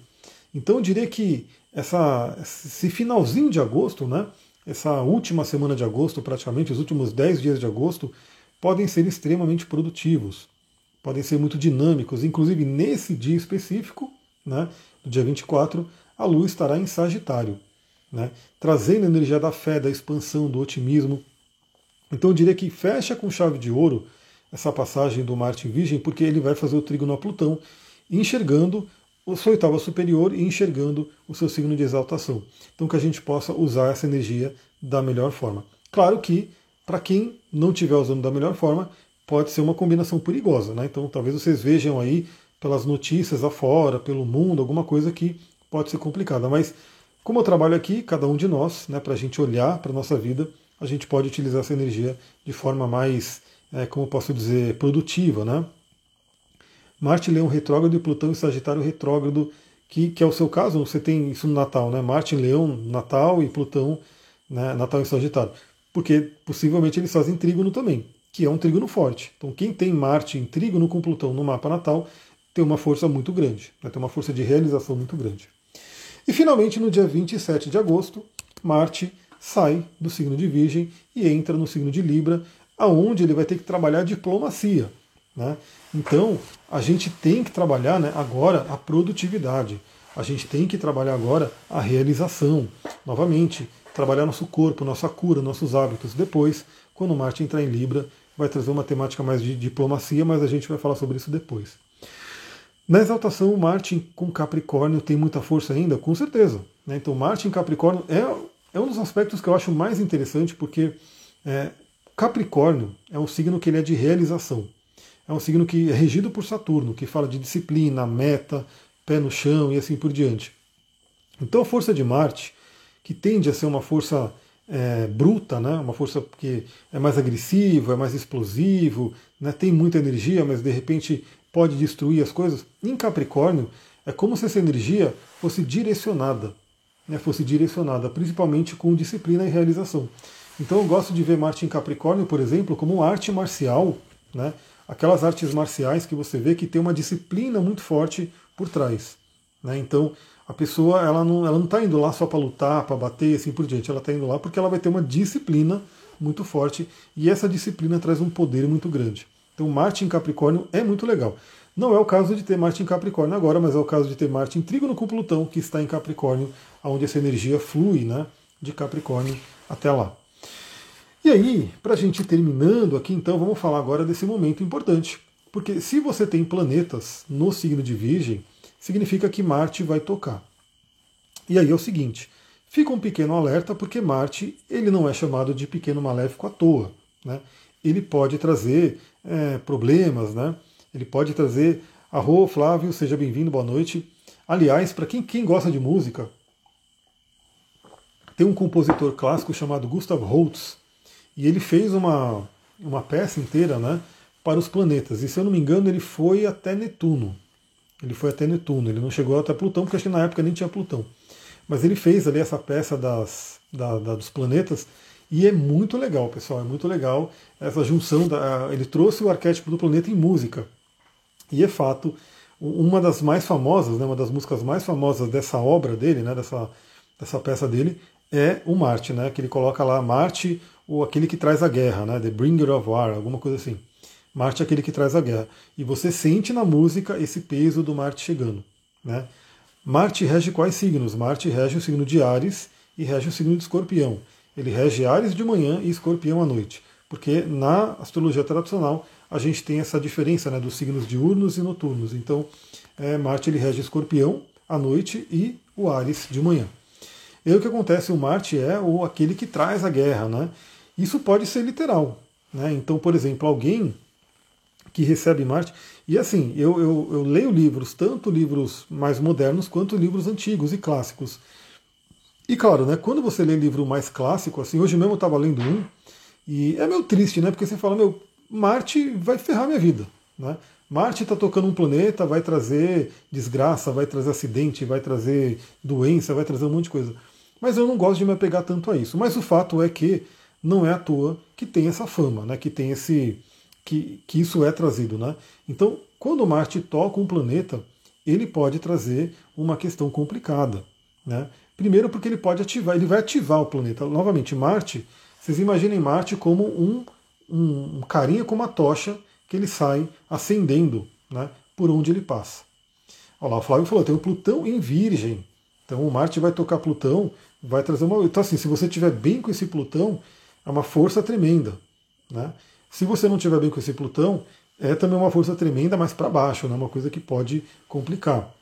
Então eu diria que essa, esse finalzinho de agosto, né, essa última semana de agosto, praticamente, os últimos 10 dias de agosto, podem ser extremamente produtivos, podem ser muito dinâmicos. Inclusive, nesse dia específico, né, no dia 24, a Lua estará em Sagitário, né, trazendo a energia da fé, da expansão, do otimismo. Então, eu diria que fecha com chave de ouro essa passagem do Marte em Virgem, porque ele vai fazer o trígono a Plutão, enxergando o sua oitava superior e enxergando o seu signo de exaltação. Então que a gente possa usar essa energia da melhor forma. Claro que, para quem não estiver usando da melhor forma, pode ser uma combinação perigosa. Né? Então talvez vocês vejam aí pelas notícias afora, pelo mundo, alguma coisa que pode ser complicada. Mas como eu trabalho aqui, cada um de nós, né, para a gente olhar para a nossa vida, a gente pode utilizar essa energia de forma mais, é, como eu posso dizer, produtiva, né? Marte Leão retrógrado e Plutão em Sagitário retrógrado, que, que é o seu caso, você tem isso no Natal, né? Marte Leão, Natal e Plutão, né? Natal em Sagitário. Porque possivelmente eles fazem trígono também, que é um trígono forte. Então quem tem Marte em trígono com Plutão no mapa natal tem uma força muito grande, né? tem uma força de realização muito grande. E finalmente, no dia 27 de agosto, Marte sai do signo de Virgem e entra no signo de Libra, aonde ele vai ter que trabalhar diplomacia. Né? Então, a gente tem que trabalhar né, agora a produtividade, a gente tem que trabalhar agora a realização. Novamente, trabalhar nosso corpo, nossa cura, nossos hábitos. Depois, quando Marte entrar em Libra, vai trazer uma temática mais de diplomacia, mas a gente vai falar sobre isso depois. Na exaltação, Marte com Capricórnio tem muita força ainda? Com certeza. Né? Então, Marte em Capricórnio é é um dos aspectos que eu acho mais interessante porque é, Capricórnio é um signo que ele é de realização. É um signo que é regido por Saturno, que fala de disciplina, meta, pé no chão e assim por diante. Então a força de Marte, que tende a ser uma força é, bruta, né? uma força que é mais agressiva, é mais explosivo, né? tem muita energia, mas de repente pode destruir as coisas. Em Capricórnio, é como se essa energia fosse direcionada, né? fosse direcionada, principalmente com disciplina e realização. Então eu gosto de ver Marte em Capricórnio, por exemplo, como arte marcial, né? aquelas artes marciais que você vê que tem uma disciplina muito forte por trás. Né? Então a pessoa ela não ela não está indo lá só para lutar, para bater assim por diante. Ela está indo lá porque ela vai ter uma disciplina muito forte e essa disciplina traz um poder muito grande. Então Marte em Capricórnio é muito legal. Não é o caso de ter Marte em Capricórnio agora, mas é o caso de ter Marte em Trígono com Plutão, que está em Capricórnio, onde essa energia flui né, de Capricórnio até lá. E aí, para a gente ir terminando aqui, então, vamos falar agora desse momento importante. Porque se você tem planetas no signo de Virgem, significa que Marte vai tocar. E aí é o seguinte, fica um pequeno alerta porque Marte ele não é chamado de pequeno maléfico à toa. Né? Ele pode trazer é, problemas, né? ele pode trazer. Arro, Flávio, seja bem-vindo, boa noite. Aliás, para quem, quem gosta de música, tem um compositor clássico chamado Gustav Holst, e ele fez uma, uma peça inteira né, para os planetas. E se eu não me engano, ele foi até Netuno. Ele foi até Netuno, ele não chegou até Plutão, porque acho que na época nem tinha Plutão. Mas ele fez ali essa peça das, da, da, dos planetas e é muito legal, pessoal, é muito legal essa junção. Da, ele trouxe o arquétipo do planeta em música. E é fato, uma das mais famosas, né, uma das músicas mais famosas dessa obra dele, né, dessa, dessa peça dele, é o Marte, né, que ele coloca lá Marte, ou aquele que traz a guerra, né, The Bringer of War, alguma coisa assim. Marte é aquele que traz a guerra. E você sente na música esse peso do Marte chegando. Né? Marte rege quais signos? Marte rege o signo de Ares e rege o signo de Escorpião. Ele rege Ares de manhã e Escorpião à noite. Porque na astrologia tradicional a gente tem essa diferença né, dos signos diurnos e noturnos. Então, é, Marte ele rege Escorpião à noite e o Ares de manhã. E o que acontece? O Marte é o, aquele que traz a guerra. Né? Isso pode ser literal. Né? Então, por exemplo, alguém que recebe Marte. E assim, eu, eu, eu, leio livros, tanto livros mais modernos quanto livros antigos e clássicos. E claro, né, quando você lê livro mais clássico, assim, hoje mesmo eu estava lendo um, e é meio triste, né? Porque você fala, meu, Marte vai ferrar minha vida. Né? Marte está tocando um planeta, vai trazer desgraça, vai trazer acidente, vai trazer doença, vai trazer um monte de coisa. Mas eu não gosto de me apegar tanto a isso. Mas o fato é que não é à toa que tem essa fama, né? que tem esse, que, que isso é trazido. Né? Então, quando Marte toca um planeta, ele pode trazer uma questão complicada. Né? Primeiro porque ele pode ativar, ele vai ativar o planeta. Novamente, Marte, vocês imaginem Marte como um, um, carinha com uma tocha que ele sai acendendo né, por onde ele passa. Olha lá, o Flávio falou, tem o Plutão em Virgem. Então o Marte vai tocar Plutão, vai trazer uma. Então, assim, se você estiver bem com esse Plutão, é uma força tremenda. Né? Se você não estiver bem com esse Plutão, é também uma força tremenda, mas para baixo, né? uma coisa que pode complicar.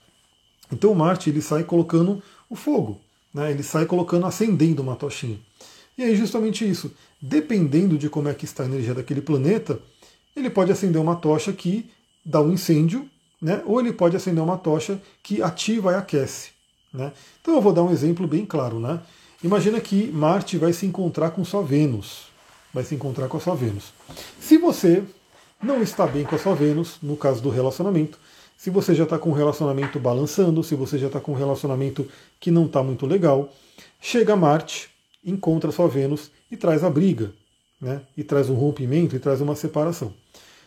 Então o Marte ele sai colocando o fogo, né? ele sai colocando, acendendo uma tochinha. E aí justamente isso, dependendo de como é que está a energia daquele planeta, ele pode acender uma tocha que dá um incêndio, né? ou ele pode acender uma tocha que ativa e aquece. Né? Então eu vou dar um exemplo bem claro. Né? Imagina que Marte vai se encontrar com sua Vênus vai se encontrar com a sua Vênus. Se você não está bem com a sua Vênus, no caso do relacionamento, se você já está com um relacionamento balançando, se você já está com um relacionamento que não está muito legal, chega Marte, encontra a sua Vênus e traz a briga, né? e traz um rompimento, e traz uma separação.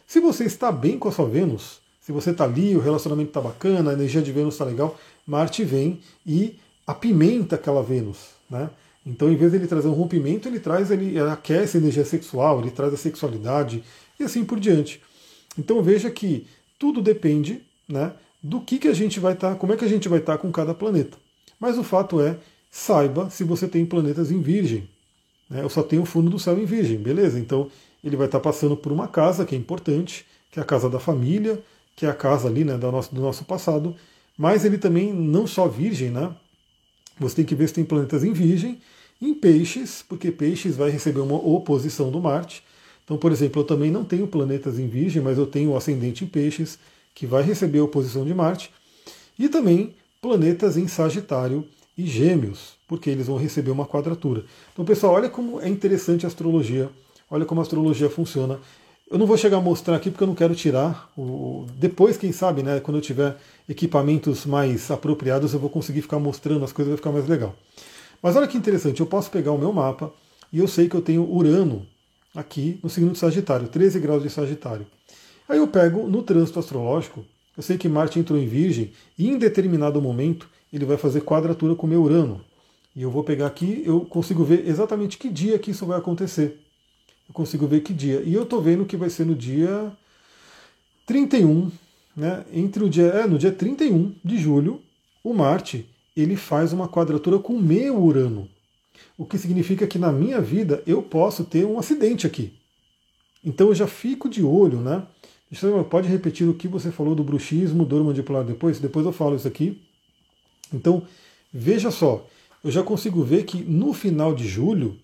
Se você está bem com a sua Vênus, se você está ali, o relacionamento está bacana, a energia de Vênus está legal, Marte vem e apimenta aquela Vênus. Né? Então, em vez de ele trazer um rompimento, ele traz, ele aquece a energia sexual, ele traz a sexualidade e assim por diante. Então veja que tudo depende né, do que, que a gente vai estar, tá, como é que a gente vai estar tá com cada planeta. Mas o fato é, saiba se você tem planetas em virgem. Né, eu só tenho o fundo do céu em virgem, beleza? Então ele vai estar tá passando por uma casa que é importante, que é a casa da família, que é a casa ali né, do, nosso, do nosso passado, mas ele também não só virgem, né? Você tem que ver se tem planetas em virgem em peixes, porque peixes vai receber uma oposição do Marte. Então, por exemplo, eu também não tenho planetas em Virgem, mas eu tenho o ascendente em peixes, que vai receber a oposição de Marte. E também planetas em Sagitário e Gêmeos, porque eles vão receber uma quadratura. Então, pessoal, olha como é interessante a astrologia, olha como a astrologia funciona. Eu não vou chegar a mostrar aqui porque eu não quero tirar. O... Depois, quem sabe, né, quando eu tiver equipamentos mais apropriados, eu vou conseguir ficar mostrando as coisas, vai ficar mais legal. Mas olha que interessante, eu posso pegar o meu mapa e eu sei que eu tenho Urano aqui no signo de Sagitário, 13 graus de Sagitário. Aí eu pego no trânsito astrológico, eu sei que Marte entrou em Virgem e em determinado momento ele vai fazer quadratura com o meu Urano. E eu vou pegar aqui, eu consigo ver exatamente que dia que isso vai acontecer. Eu consigo ver que dia. E eu estou vendo que vai ser no dia 31, né? Entre o dia, é, no dia 31 de julho, o Marte ele faz uma quadratura com o meu Urano. O que significa que na minha vida eu posso ter um acidente aqui. Então eu já fico de olho, né? Pode repetir o que você falou do bruxismo, dor mandibular depois? Depois eu falo isso aqui. Então, veja só, eu já consigo ver que no final de julho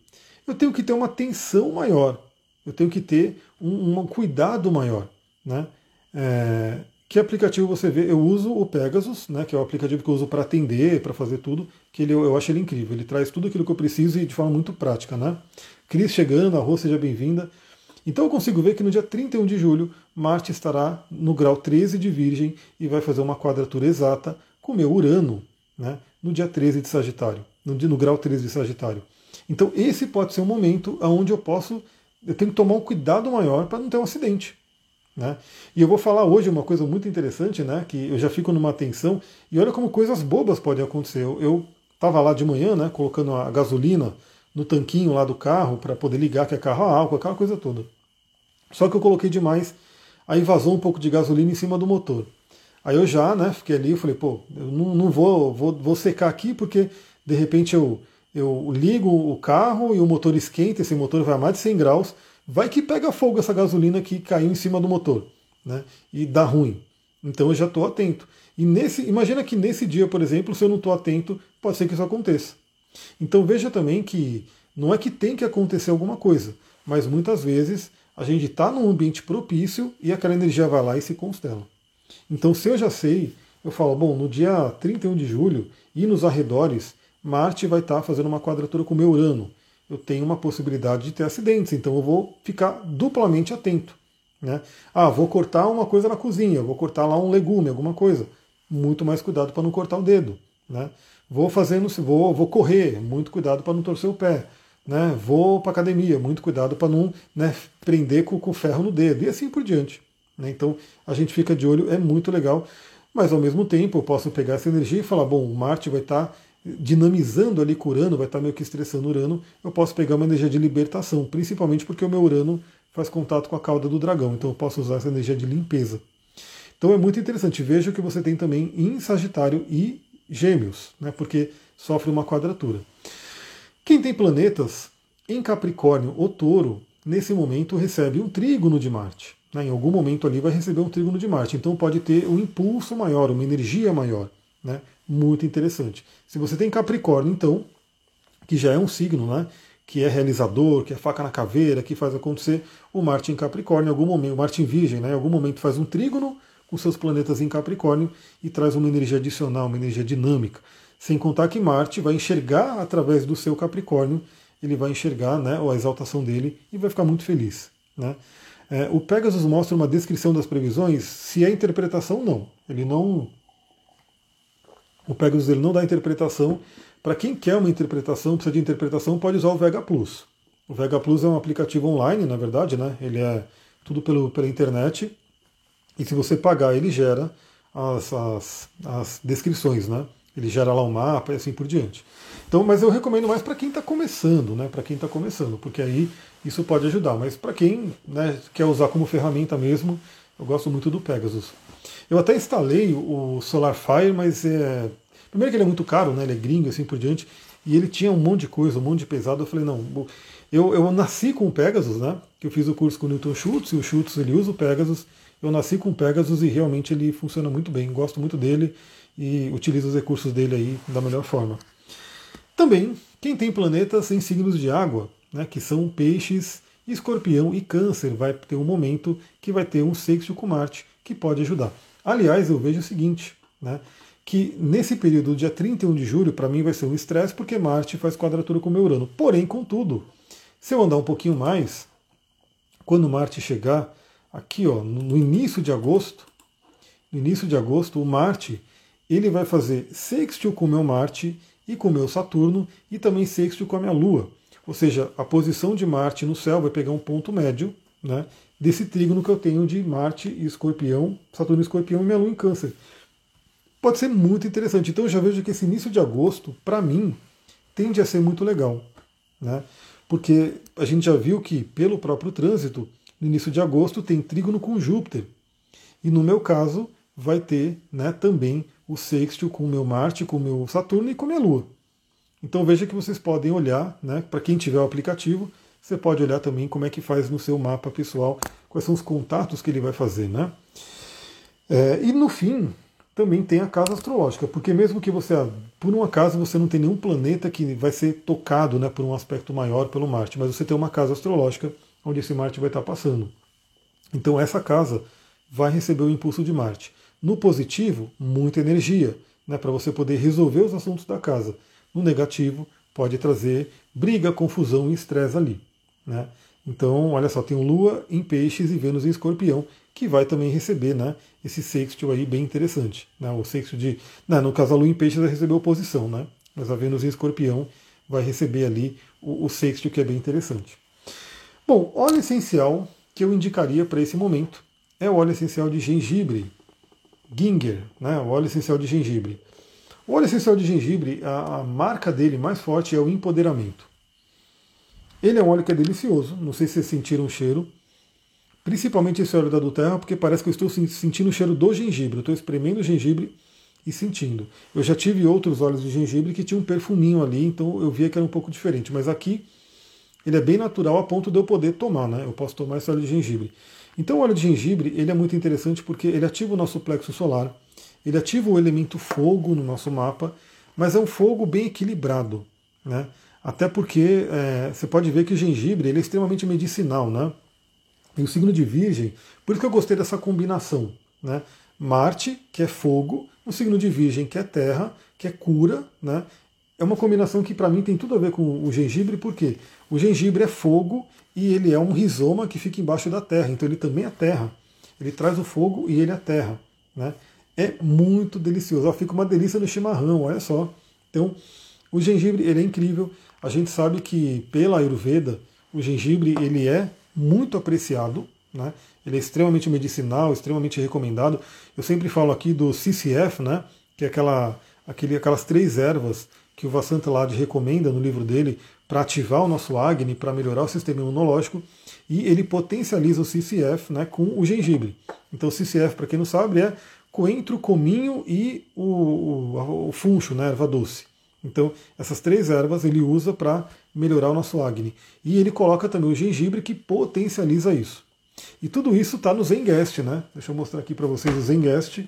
eu tenho que ter uma atenção maior, eu tenho que ter um, um cuidado maior. Né? É, que aplicativo você vê? Eu uso o Pegasus, né, que é o aplicativo que eu uso para atender, para fazer tudo, que ele, eu acho ele incrível. Ele traz tudo aquilo que eu preciso e de forma muito prática. Né? Cris chegando, a Rô, seja bem-vinda. Então eu consigo ver que no dia 31 de julho, Marte estará no grau 13 de Virgem e vai fazer uma quadratura exata com o meu Urano, né, no dia 13 de Sagitário, no, no grau 13 de Sagitário. Então esse pode ser um momento onde eu posso, eu tenho que tomar um cuidado maior para não ter um acidente. Né? E eu vou falar hoje uma coisa muito interessante, né, que eu já fico numa tensão, e olha como coisas bobas podem acontecer. Eu estava lá de manhã, né, colocando a gasolina no tanquinho lá do carro para poder ligar que é carro a álcool, aquela coisa toda. Só que eu coloquei demais, aí vazou um pouco de gasolina em cima do motor. Aí eu já, né, fiquei ali, eu falei, pô, eu não, não vou, vou, vou secar aqui porque de repente eu eu ligo o carro e o motor esquenta, esse motor vai a mais de 100 graus, vai que pega fogo essa gasolina que caiu em cima do motor, né? E dá ruim. Então eu já estou atento. E nesse, imagina que nesse dia, por exemplo, se eu não estou atento, pode ser que isso aconteça. Então veja também que não é que tem que acontecer alguma coisa, mas muitas vezes a gente está num ambiente propício e aquela energia vai lá e se constela. Então se eu já sei, eu falo, bom, no dia 31 de julho e nos arredores, Marte vai estar fazendo uma quadratura com o meu Urano. Eu tenho uma possibilidade de ter acidentes, então eu vou ficar duplamente atento. Né? Ah, vou cortar uma coisa na cozinha, vou cortar lá um legume, alguma coisa. Muito mais cuidado para não cortar o dedo. Né? Vou fazendo, vou, vou correr, muito cuidado para não torcer o pé. Né? Vou para academia, muito cuidado para não né, prender com, com ferro no dedo e assim por diante. Né? Então a gente fica de olho, é muito legal. Mas ao mesmo tempo eu posso pegar essa energia e falar, bom, Marte vai estar tá dinamizando ali com Urano, vai estar meio que estressando Urano, eu posso pegar uma energia de libertação, principalmente porque o meu Urano faz contato com a cauda do dragão, então eu posso usar essa energia de limpeza. Então é muito interessante, veja que você tem também em Sagitário e Gêmeos, né, porque sofre uma quadratura. Quem tem planetas em Capricórnio ou Touro, nesse momento recebe um trígono de Marte. Né, em algum momento ali vai receber um trígono de Marte, então pode ter um impulso maior, uma energia maior. Né? Muito interessante. Se você tem Capricórnio, então, que já é um signo, né? Que é realizador, que é faca na caveira, que faz acontecer, o Marte em Capricórnio, em algum momento, o Marte em Virgem, né? Em algum momento faz um trígono com seus planetas em Capricórnio e traz uma energia adicional, uma energia dinâmica. Sem contar que Marte vai enxergar através do seu Capricórnio, ele vai enxergar né, a exaltação dele e vai ficar muito feliz. Né? É, o Pegasus mostra uma descrição das previsões, se é interpretação, não. Ele não o Pegasus ele não dá interpretação. Para quem quer uma interpretação, precisa de interpretação, pode usar o Vega Plus. O Vega Plus é um aplicativo online, na verdade, né? Ele é tudo pelo, pela internet. E se você pagar, ele gera as, as, as descrições, né? Ele gera lá um mapa e assim por diante. Então, mas eu recomendo mais para quem está começando, né? Para quem está começando, porque aí isso pode ajudar. Mas para quem né, quer usar como ferramenta mesmo, eu gosto muito do Pegasus. Eu até instalei o SolarFire, mas é. Primeiro que ele é muito caro, né? Ele é gringo assim por diante. E ele tinha um monte de coisa, um monte de pesado. Eu falei, não, eu, eu nasci com o Pegasus, né? Que eu fiz o curso com o Newton Schultz, e o Schultz ele usa o Pegasus. Eu nasci com o Pegasus e realmente ele funciona muito bem. Gosto muito dele e utilizo os recursos dele aí da melhor forma. Também, quem tem planetas em signos de água, né, que são peixes, escorpião e câncer, vai ter um momento que vai ter um sexto com Marte, que pode ajudar. Aliás, eu vejo o seguinte, né, que nesse período, dia 31 de julho, para mim vai ser um estresse, porque Marte faz quadratura com o meu Urano. Porém, contudo, se eu andar um pouquinho mais, quando Marte chegar aqui, ó, no início de agosto, no início de agosto, o Marte ele vai fazer sextil com o meu Marte e com o meu Saturno e também sextil com a minha Lua. Ou seja, a posição de Marte no céu vai pegar um ponto médio né, desse trígono que eu tenho de Marte e Escorpião, Saturno e Escorpião e minha Lua em Câncer. Pode ser muito interessante. Então eu já vejo que esse início de agosto, para mim, tende a ser muito legal. Né? Porque a gente já viu que, pelo próprio trânsito, no início de agosto tem trígono com Júpiter. E no meu caso, vai ter né, também o sextil com o meu Marte, com o meu Saturno e com a minha Lua. Então veja que vocês podem olhar, né, para quem tiver o aplicativo, você pode olhar também como é que faz no seu mapa pessoal, quais são os contatos que ele vai fazer. Né? É, e no fim, também tem a casa astrológica, porque mesmo que você, por um acaso, você não tem nenhum planeta que vai ser tocado né, por um aspecto maior pelo Marte, mas você tem uma casa astrológica onde esse Marte vai estar passando. Então essa casa vai receber o impulso de Marte. No positivo, muita energia, né, para você poder resolver os assuntos da casa. No negativo, pode trazer briga, confusão e estresse ali. Né? Então, olha só, tem Lua em Peixes e Vênus em Escorpião, que vai também receber né, esse sextil aí bem interessante. Né? O sextil de. Não, no caso, a Lua em Peixes vai receber oposição, né? mas a Vênus em Escorpião vai receber ali o, o sextil que é bem interessante. Bom, óleo essencial que eu indicaria para esse momento é o óleo essencial de gengibre, Ginger, né, o óleo essencial de gengibre. O óleo essencial de gengibre, a, a, marca dele mais forte é o empoderamento. Ele é um óleo que é delicioso, não sei se vocês sentiram o cheiro, principalmente esse óleo da Duterra, porque parece que eu estou sentindo o cheiro do gengibre, estou espremendo o gengibre e sentindo. Eu já tive outros óleos de gengibre que tinham um perfuminho ali, então eu via que era um pouco diferente, mas aqui ele é bem natural a ponto de eu poder tomar, né? Eu posso tomar esse óleo de gengibre. Então o óleo de gengibre ele é muito interessante porque ele ativa o nosso plexo solar, ele ativa o elemento fogo no nosso mapa, mas é um fogo bem equilibrado, né? Até porque é, você pode ver que o gengibre ele é extremamente medicinal, né? E o signo de Virgem, por isso que eu gostei dessa combinação, né? Marte, que é fogo, o signo de Virgem, que é terra, que é cura, né? É uma combinação que para mim tem tudo a ver com o gengibre, porque o gengibre é fogo e ele é um rizoma que fica embaixo da terra, então ele também é terra. Ele traz o fogo e ele é terra. Né? É muito delicioso. fica uma delícia no chimarrão, olha só. Então, o gengibre ele é incrível. A gente sabe que pela Ayurveda, o gengibre ele é muito apreciado, né? ele é extremamente medicinal, extremamente recomendado. Eu sempre falo aqui do CCF, né? que é aquela, aquele, aquelas três ervas que o Vasant Lad recomenda no livro dele para ativar o nosso Agni, para melhorar o sistema imunológico, e ele potencializa o CCF né, com o gengibre. Então, o CCF, para quem não sabe, é coentro, cominho e o, o, o funcho, né, erva doce. Então, essas três ervas ele usa para melhorar o nosso Agni. E ele coloca também o gengibre que potencializa isso. E tudo isso está no Zengest, né? Deixa eu mostrar aqui para vocês o Zengest.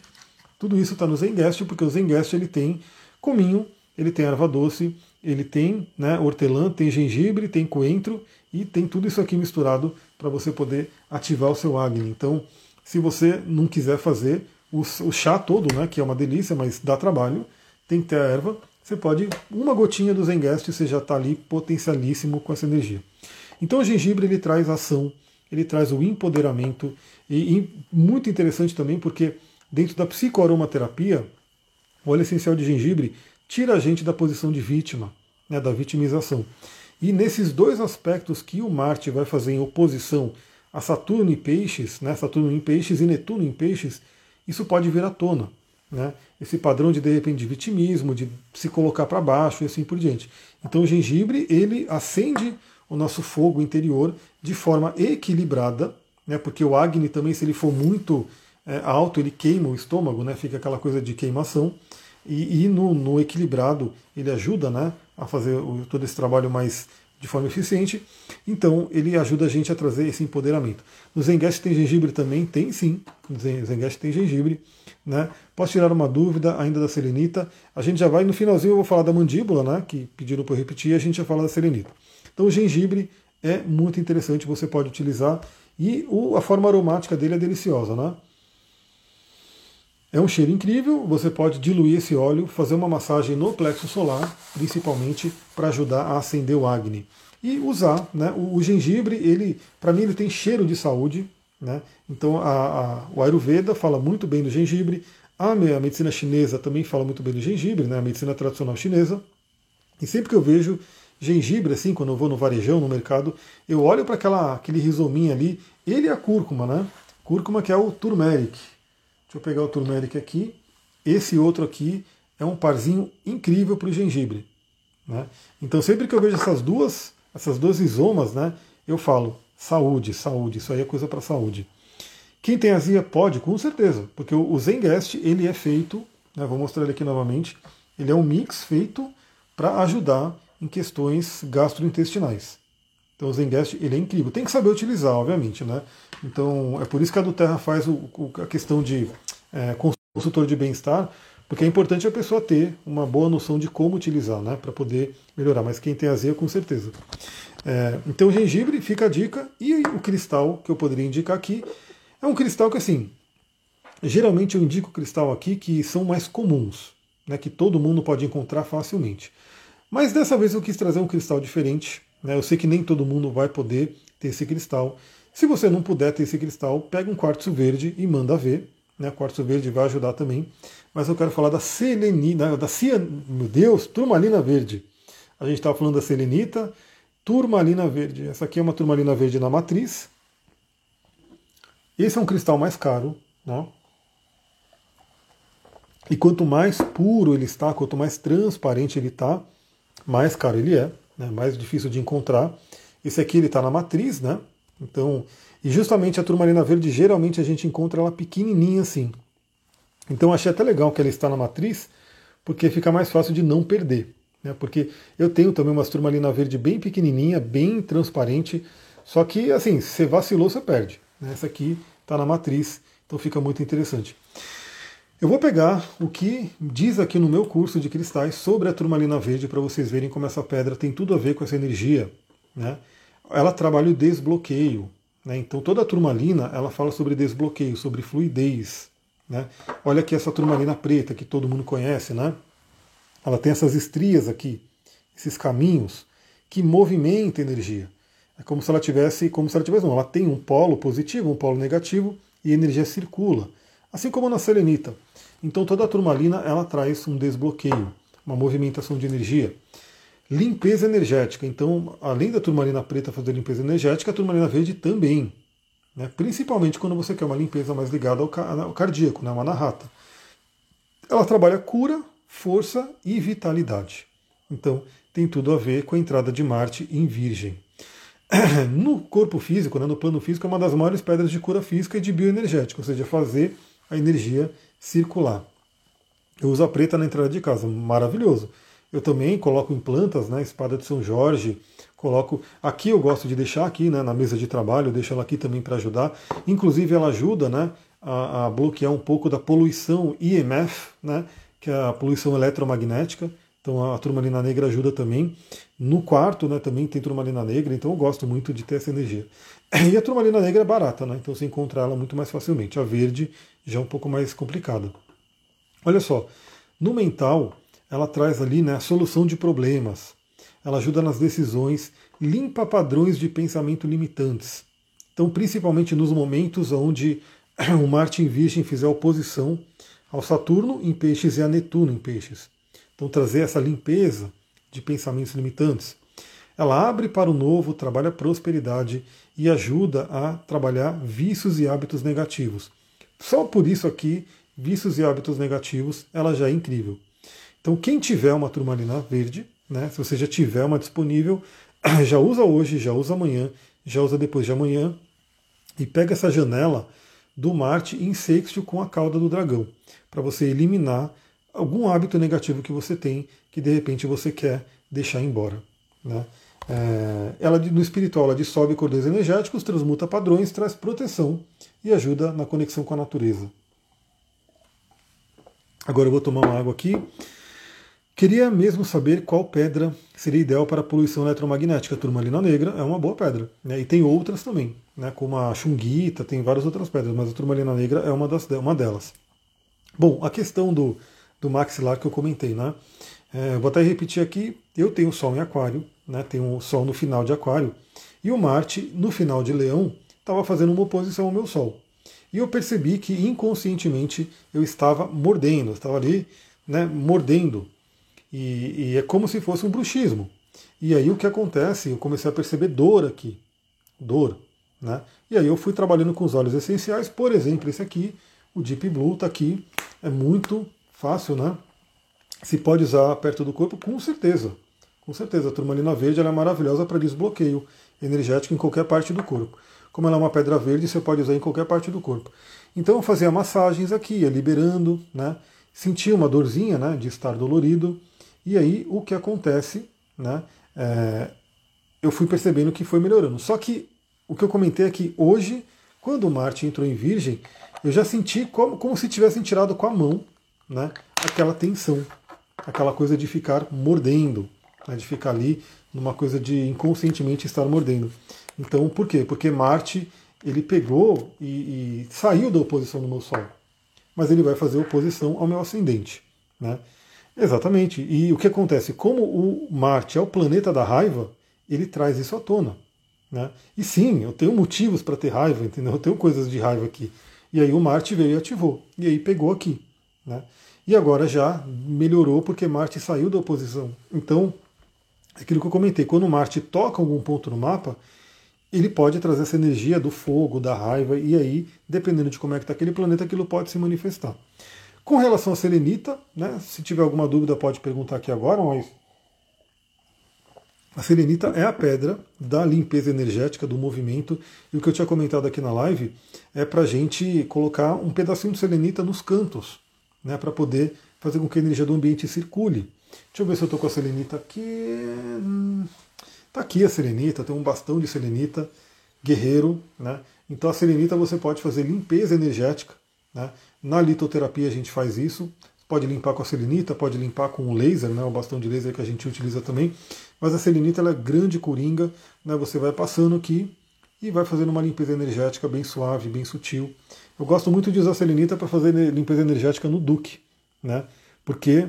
Tudo isso está no Zengest porque o Zengest ele tem cominho, ele tem erva doce, ele tem né, hortelã, tem gengibre, tem coentro e tem tudo isso aqui misturado para você poder ativar o seu Agni. Então, se você não quiser fazer o, o, chá todo, né, que é uma delícia, mas dá trabalho, tem que ter a erva, você pode, uma gotinha do Zengest, você já está ali potencialíssimo com essa energia. Então o gengibre ele traz ação, ele traz o empoderamento, e, e muito interessante também porque dentro da psicoaromaterapia, o óleo essencial de gengibre tira a gente da posição de vítima, né, da vitimização. E nesses dois aspectos que o Marte vai fazer em oposição a Saturno e Peixes, né, Saturno em Peixes e Netuno em Peixes, isso pode vir à tona. Né? Esse padrão de, de repente, de vitimismo, de se colocar para baixo e assim por diante. Então o gengibre, ele acende o nosso fogo interior de forma equilibrada, né? porque o Agni também, se ele for muito é, alto, ele queima o estômago, né? fica aquela coisa de queimação. E, e no, no, equilibrado ele ajuda né, a fazer o, todo esse trabalho mais, de forma eficiente. Então, ele ajuda a gente a trazer esse empoderamento. No Zengast tem gengibre também? Tem sim. No Zengast tem gengibre. Né? Posso tirar uma dúvida ainda da selenita? A gente já vai, no finalzinho eu vou falar da mandíbula, né? que pediram para eu repetir, a gente já fala da selenita. Então, o gengibre é muito interessante, você pode utilizar. E o, a forma aromática dele é deliciosa, né? É um cheiro incrível, você pode diluir esse óleo, fazer uma massagem no plexo solar, principalmente para ajudar a acender o Agni. E usar, né? O, o gengibre, ele, para mim, ele tem cheiro de saúde, né? Então a, a, o Ayurveda fala muito bem do gengibre, a, medicina chinesa também fala muito bem do gengibre, né? A medicina tradicional chinesa. E sempre que eu vejo gengibre, assim, quando eu vou no varejão, no mercado, eu olho para aquele rizominho ali, ele é a cúrcuma, né? Cúrcuma que é o turmeric. Deixa eu pegar o turmeric aqui. Esse outro aqui é um parzinho incrível para o gengibre. Né? Então sempre que eu vejo essas duas, essas duas isomas, né, eu falo saúde, saúde, isso aí é coisa para saúde. Quem tem azia pode, com certeza, porque o Zengest ele é feito, né, vou mostrar ele aqui novamente, ele é um mix feito para ajudar em questões gastrointestinais. Então o Zengest ele é incrível. Tem que saber utilizar, obviamente, né? Então é por isso que a do Terra faz o, o, a questão de é, consultor de bem-estar, porque é importante a pessoa ter uma boa noção de como utilizar, né? Para poder melhorar. Mas quem tem azia, com certeza. É, então gengibre fica a dica e o cristal que eu poderia indicar aqui é um cristal que assim geralmente eu indico cristal aqui que são mais comuns, né? Que todo mundo pode encontrar facilmente. Mas dessa vez eu quis trazer um cristal diferente né? Eu sei que nem todo mundo vai poder ter esse cristal. Se você não puder ter esse cristal, pega um quartzo verde e manda ver. Né? Quartzo verde vai ajudar também. Mas eu quero falar da selenina, da cian... meu Deus, turmalina verde. A gente estava falando da selenita, turmalina verde. Essa aqui é uma turmalina verde na matriz. Esse é um cristal mais caro. Né? E quanto mais puro ele está, quanto mais transparente ele está, mais caro ele é né, mais difícil de encontrar. Esse aqui ele está na matriz, né? Então, e justamente a turmalina verde geralmente a gente encontra ela pequenininha assim. Então achei até legal que ela está na matriz, porque fica mais fácil de não perder. Né? Porque eu tenho também uma turmalina verde bem pequenininha, bem transparente, só que assim, se vacilou, você perde. Né? Essa aqui está na matriz, então fica muito interessante. Eu vou pegar o que diz aqui no meu curso de cristais sobre a turmalina verde para vocês verem como essa pedra tem tudo a ver com essa energia. Né? Ela trabalha o desbloqueio. Né? Então toda a turmalina ela fala sobre desbloqueio, sobre fluidez. Né? Olha aqui essa turmalina preta que todo mundo conhece, né? Ela tem essas estrias aqui, esses caminhos que movimentam energia. É como se ela tivesse, como se ela tivesse, não, ela tem um polo positivo, um polo negativo e a energia circula. Assim como na selenita. Então toda a turmalina ela traz um desbloqueio, uma movimentação de energia. Limpeza energética. Então, além da turmalina preta fazer limpeza energética, a turmalina verde também. Né? Principalmente quando você quer uma limpeza mais ligada ao, cardíaco, né? uma narrata. Ela trabalha cura, força e vitalidade. Então, tem tudo a ver com a entrada de Marte em Virgem. <coughs> No corpo físico, né, no plano físico, é uma das maiores pedras de cura física e de bioenergética, ou seja, fazer a energia circular. Eu uso a preta na entrada de casa, maravilhoso. Eu também coloco em plantas, né, espada de São Jorge, coloco aqui eu gosto de deixar aqui, né, na mesa de trabalho, eu deixo ela aqui também para ajudar. Inclusive ela ajuda, né, a, a, bloquear um pouco da poluição IMF, né, que é a poluição eletromagnética. Então a turmalina negra ajuda também. No quarto, né, também tem turmalina negra, então eu gosto muito de ter essa energia. E a turmalina negra é barata, né? Então você encontra ela muito mais facilmente. A verde já é um pouco mais complicada. Olha só, no mental, ela traz ali né, a solução de problemas. Ela ajuda nas decisões, limpa padrões de pensamento limitantes. Então, principalmente nos momentos onde <clears throat> o Marte em Virgem fizer oposição ao Saturno em Peixes e a Netuno em Peixes. Então, trazer essa limpeza de pensamentos limitantes. Ela abre para o novo, trabalha prosperidade e ajuda a trabalhar vícios e hábitos negativos. Só por isso aqui, vícios e hábitos negativos, ela já é incrível. Então, quem tiver uma turmalina verde, né, se você já tiver uma disponível, <clears throat> já usa hoje, já usa amanhã, já usa depois de amanhã, e pega essa janela do Marte em sexto com a cauda do dragão, para você eliminar algum hábito negativo que você tem, que de repente você quer deixar embora. Né? É, ela no espiritual ela dissolve cordões energéticos, transmuta padrões, traz proteção e ajuda na conexão com a natureza. Agora eu vou tomar uma água aqui. Queria mesmo saber qual pedra seria ideal para a poluição eletromagnética. A turmalina negra é uma boa pedra. Né? E tem outras também, né? como a chunguita, tem várias outras pedras, mas a turmalina negra é uma, das, uma delas. Bom, a questão do, do maxilar que eu comentei, né? É, vou até repetir aqui, eu tenho Sol em Aquário, né? tenho Sol no final de Aquário, e o Marte, no final de Leão, estava fazendo uma oposição ao meu Sol. E eu percebi que inconscientemente eu estava mordendo, estava ali né, mordendo. E, e, é como se fosse um bruxismo. E aí o que acontece? Eu comecei a perceber dor aqui. Dor. Né? E aí eu fui trabalhando com os óleos essenciais, por exemplo, esse aqui, o Deep Blue está aqui. É muito fácil, né? Se pode usar perto do corpo, com certeza. Com certeza. A turmalina verde é maravilhosa para desbloqueio energético em qualquer parte do corpo. Como ela é uma pedra verde, você pode usar em qualquer parte do corpo. Então fazia massagens aqui, liberando, né? Sentia uma dorzinha, né? De estar dolorido. E aí o que acontece, né? É, eu fui percebendo que foi melhorando. Só que o que eu comentei é que hoje, quando Marte entrou em Virgem, eu já senti como, como se tivessem tirado com a mão, né? Aquela tensão, aquela coisa de ficar mordendo, né, de ficar ali numa coisa de inconscientemente estar mordendo. Então, por quê? Porque Marte ele pegou e, e, saiu da oposição do meu Sol, mas ele vai fazer oposição ao meu ascendente, né? Exatamente. E o que acontece? Como o Marte é o planeta da raiva, ele traz isso à tona. Né? E sim, eu tenho motivos para ter raiva, entendeu? Eu tenho coisas de raiva aqui. E aí o Marte veio e ativou. E aí pegou aqui. Né? E agora já melhorou porque Marte saiu da oposição. Então, aquilo que eu comentei, quando Marte toca algum ponto no mapa, ele pode trazer essa energia do fogo, da raiva, e aí, dependendo de como é que está aquele planeta, aquilo pode se manifestar. Com relação à selenita, né, se tiver alguma dúvida pode perguntar aqui agora, mas a selenita é a pedra da limpeza energética, do movimento, e o que eu tinha comentado aqui na live é para a gente colocar um pedacinho de selenita nos cantos, né, para poder fazer com que a energia do ambiente circule. Deixa eu ver se eu estou com a selenita aqui. Está aqui a selenita, tem um bastão de selenita, guerreiro. Né? Então a selenita você pode fazer limpeza energética. Né? Na litoterapia a gente faz isso. Pode limpar com a selenita, pode limpar com o laser, né? o bastão de laser que a gente utiliza também. Mas a selenita ela é grande coringa, né? você vai passando aqui e vai fazendo uma limpeza energética bem suave, bem sutil. Eu gosto muito de usar selenita para fazer limpeza energética no Duque, né? porque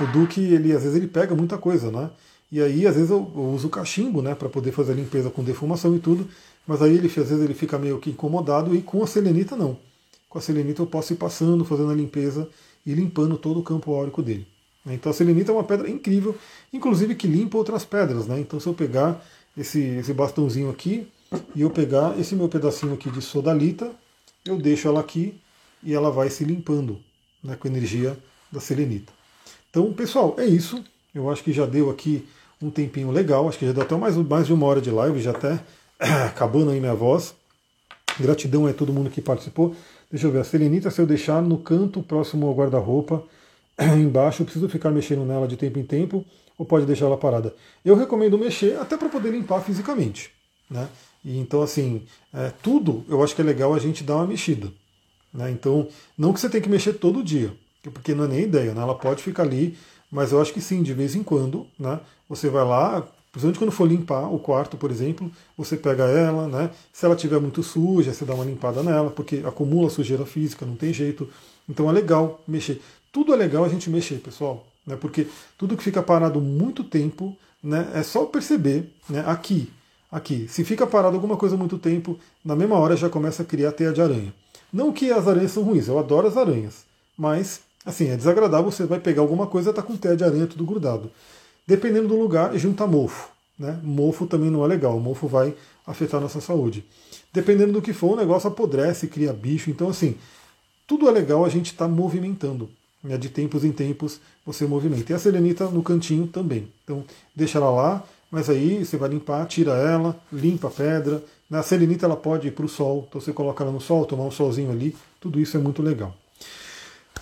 o Duque, ele, às vezes, ele pega muita coisa, né? E aí, às vezes, eu, eu uso cachimbo, né, para poder fazer a limpeza com defumação e tudo, mas aí, ele, às vezes, ele fica meio que incomodado, e com a selenita, não. Com a selenita, eu posso ir passando, fazendo a limpeza e limpando todo o campo áurico dele. Então, a selenita é uma pedra incrível, inclusive que limpa outras pedras, né? Então, se eu pegar esse, esse bastãozinho aqui e eu pegar esse meu pedacinho aqui de sodalita, eu deixo ela aqui e ela vai se limpando né, com a energia da selenita. Então, pessoal, é isso. Eu acho que já deu aqui um tempinho legal. Acho que já deu até mais, mais de uma hora de live, já até <coughs> acabando aí minha voz. Gratidão a todo mundo que participou. Deixa eu ver, a selenita, se eu deixar no canto próximo ao guarda-roupa, <coughs> embaixo, eu preciso ficar mexendo nela de tempo em tempo ou pode deixar ela parada? Eu recomendo mexer até para poder limpar fisicamente. Né? E então, assim, é, tudo eu acho que é legal a gente dar uma mexida. Né? Então, não que você tem que mexer todo dia porque não é nem ideia, né? ela pode ficar ali, mas eu acho que sim, de vez em quando, né? você vai lá, principalmente quando for limpar o quarto, por exemplo, você pega ela, né? se ela estiver muito suja, você dá uma limpada nela, porque acumula sujeira física, não tem jeito. Então é legal mexer. Tudo é legal a gente mexer, pessoal, né? porque tudo que fica parado muito tempo, né? é só perceber né? aqui, aqui. Se fica parado alguma coisa muito tempo, na mesma hora já começa a criar teia de aranha. Não que as aranhas são ruins, eu adoro as aranhas, mas Assim, é desagradável, você vai pegar alguma coisa e tá com teia de aranha tudo grudado. Dependendo do lugar, junta mofo. Né? Mofo também não é legal, mofo vai afetar a nossa saúde. Dependendo do que for, o negócio apodrece, cria bicho. Então, assim, tudo é legal a gente estar tá movimentando. Né? De tempos em tempos você movimenta. E a selenita no cantinho também. Então, deixa ela lá, mas aí você vai limpar, tira ela, limpa a pedra. Na selenita ela pode ir para o sol, então você coloca ela no sol, tomar um solzinho ali. Tudo isso é muito legal.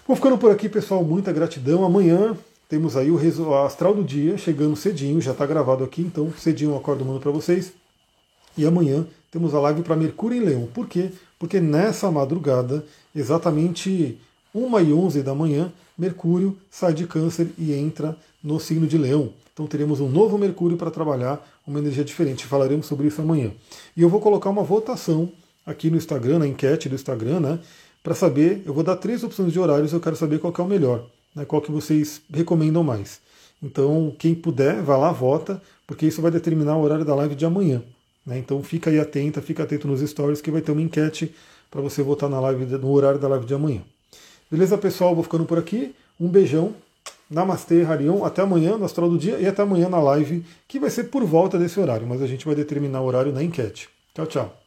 Vou ficando por aqui, pessoal. Muita gratidão. Amanhã temos aí o astral do dia chegando cedinho, já está gravado aqui, então cedinho eu acordo mando para vocês. E amanhã temos a live para Mercúrio em Leão. Por quê? Porque nessa madrugada, exatamente 1 e 11 da manhã, Mercúrio sai de Câncer e entra no signo de Leão. Então teremos um novo Mercúrio para trabalhar, uma energia diferente. Falaremos sobre isso amanhã. E eu vou colocar uma votação aqui no Instagram, na enquete do Instagram, né? Para saber, eu vou dar três opções de horários, eu quero saber qual é o melhor, né, qual que vocês recomendam mais. Então, quem puder, vá lá, vota, porque isso vai determinar o horário da live de amanhã. Né? Então fica aí atenta, fica atento nos stories que vai ter uma enquete para você votar na live, no horário da live de amanhã. Beleza, pessoal? Vou ficando por aqui. Um beijão. Namastê, Harion. Até amanhã no Astral do Dia e até amanhã na live, que vai ser por volta desse horário, mas a gente vai determinar o horário na enquete. Tchau, tchau.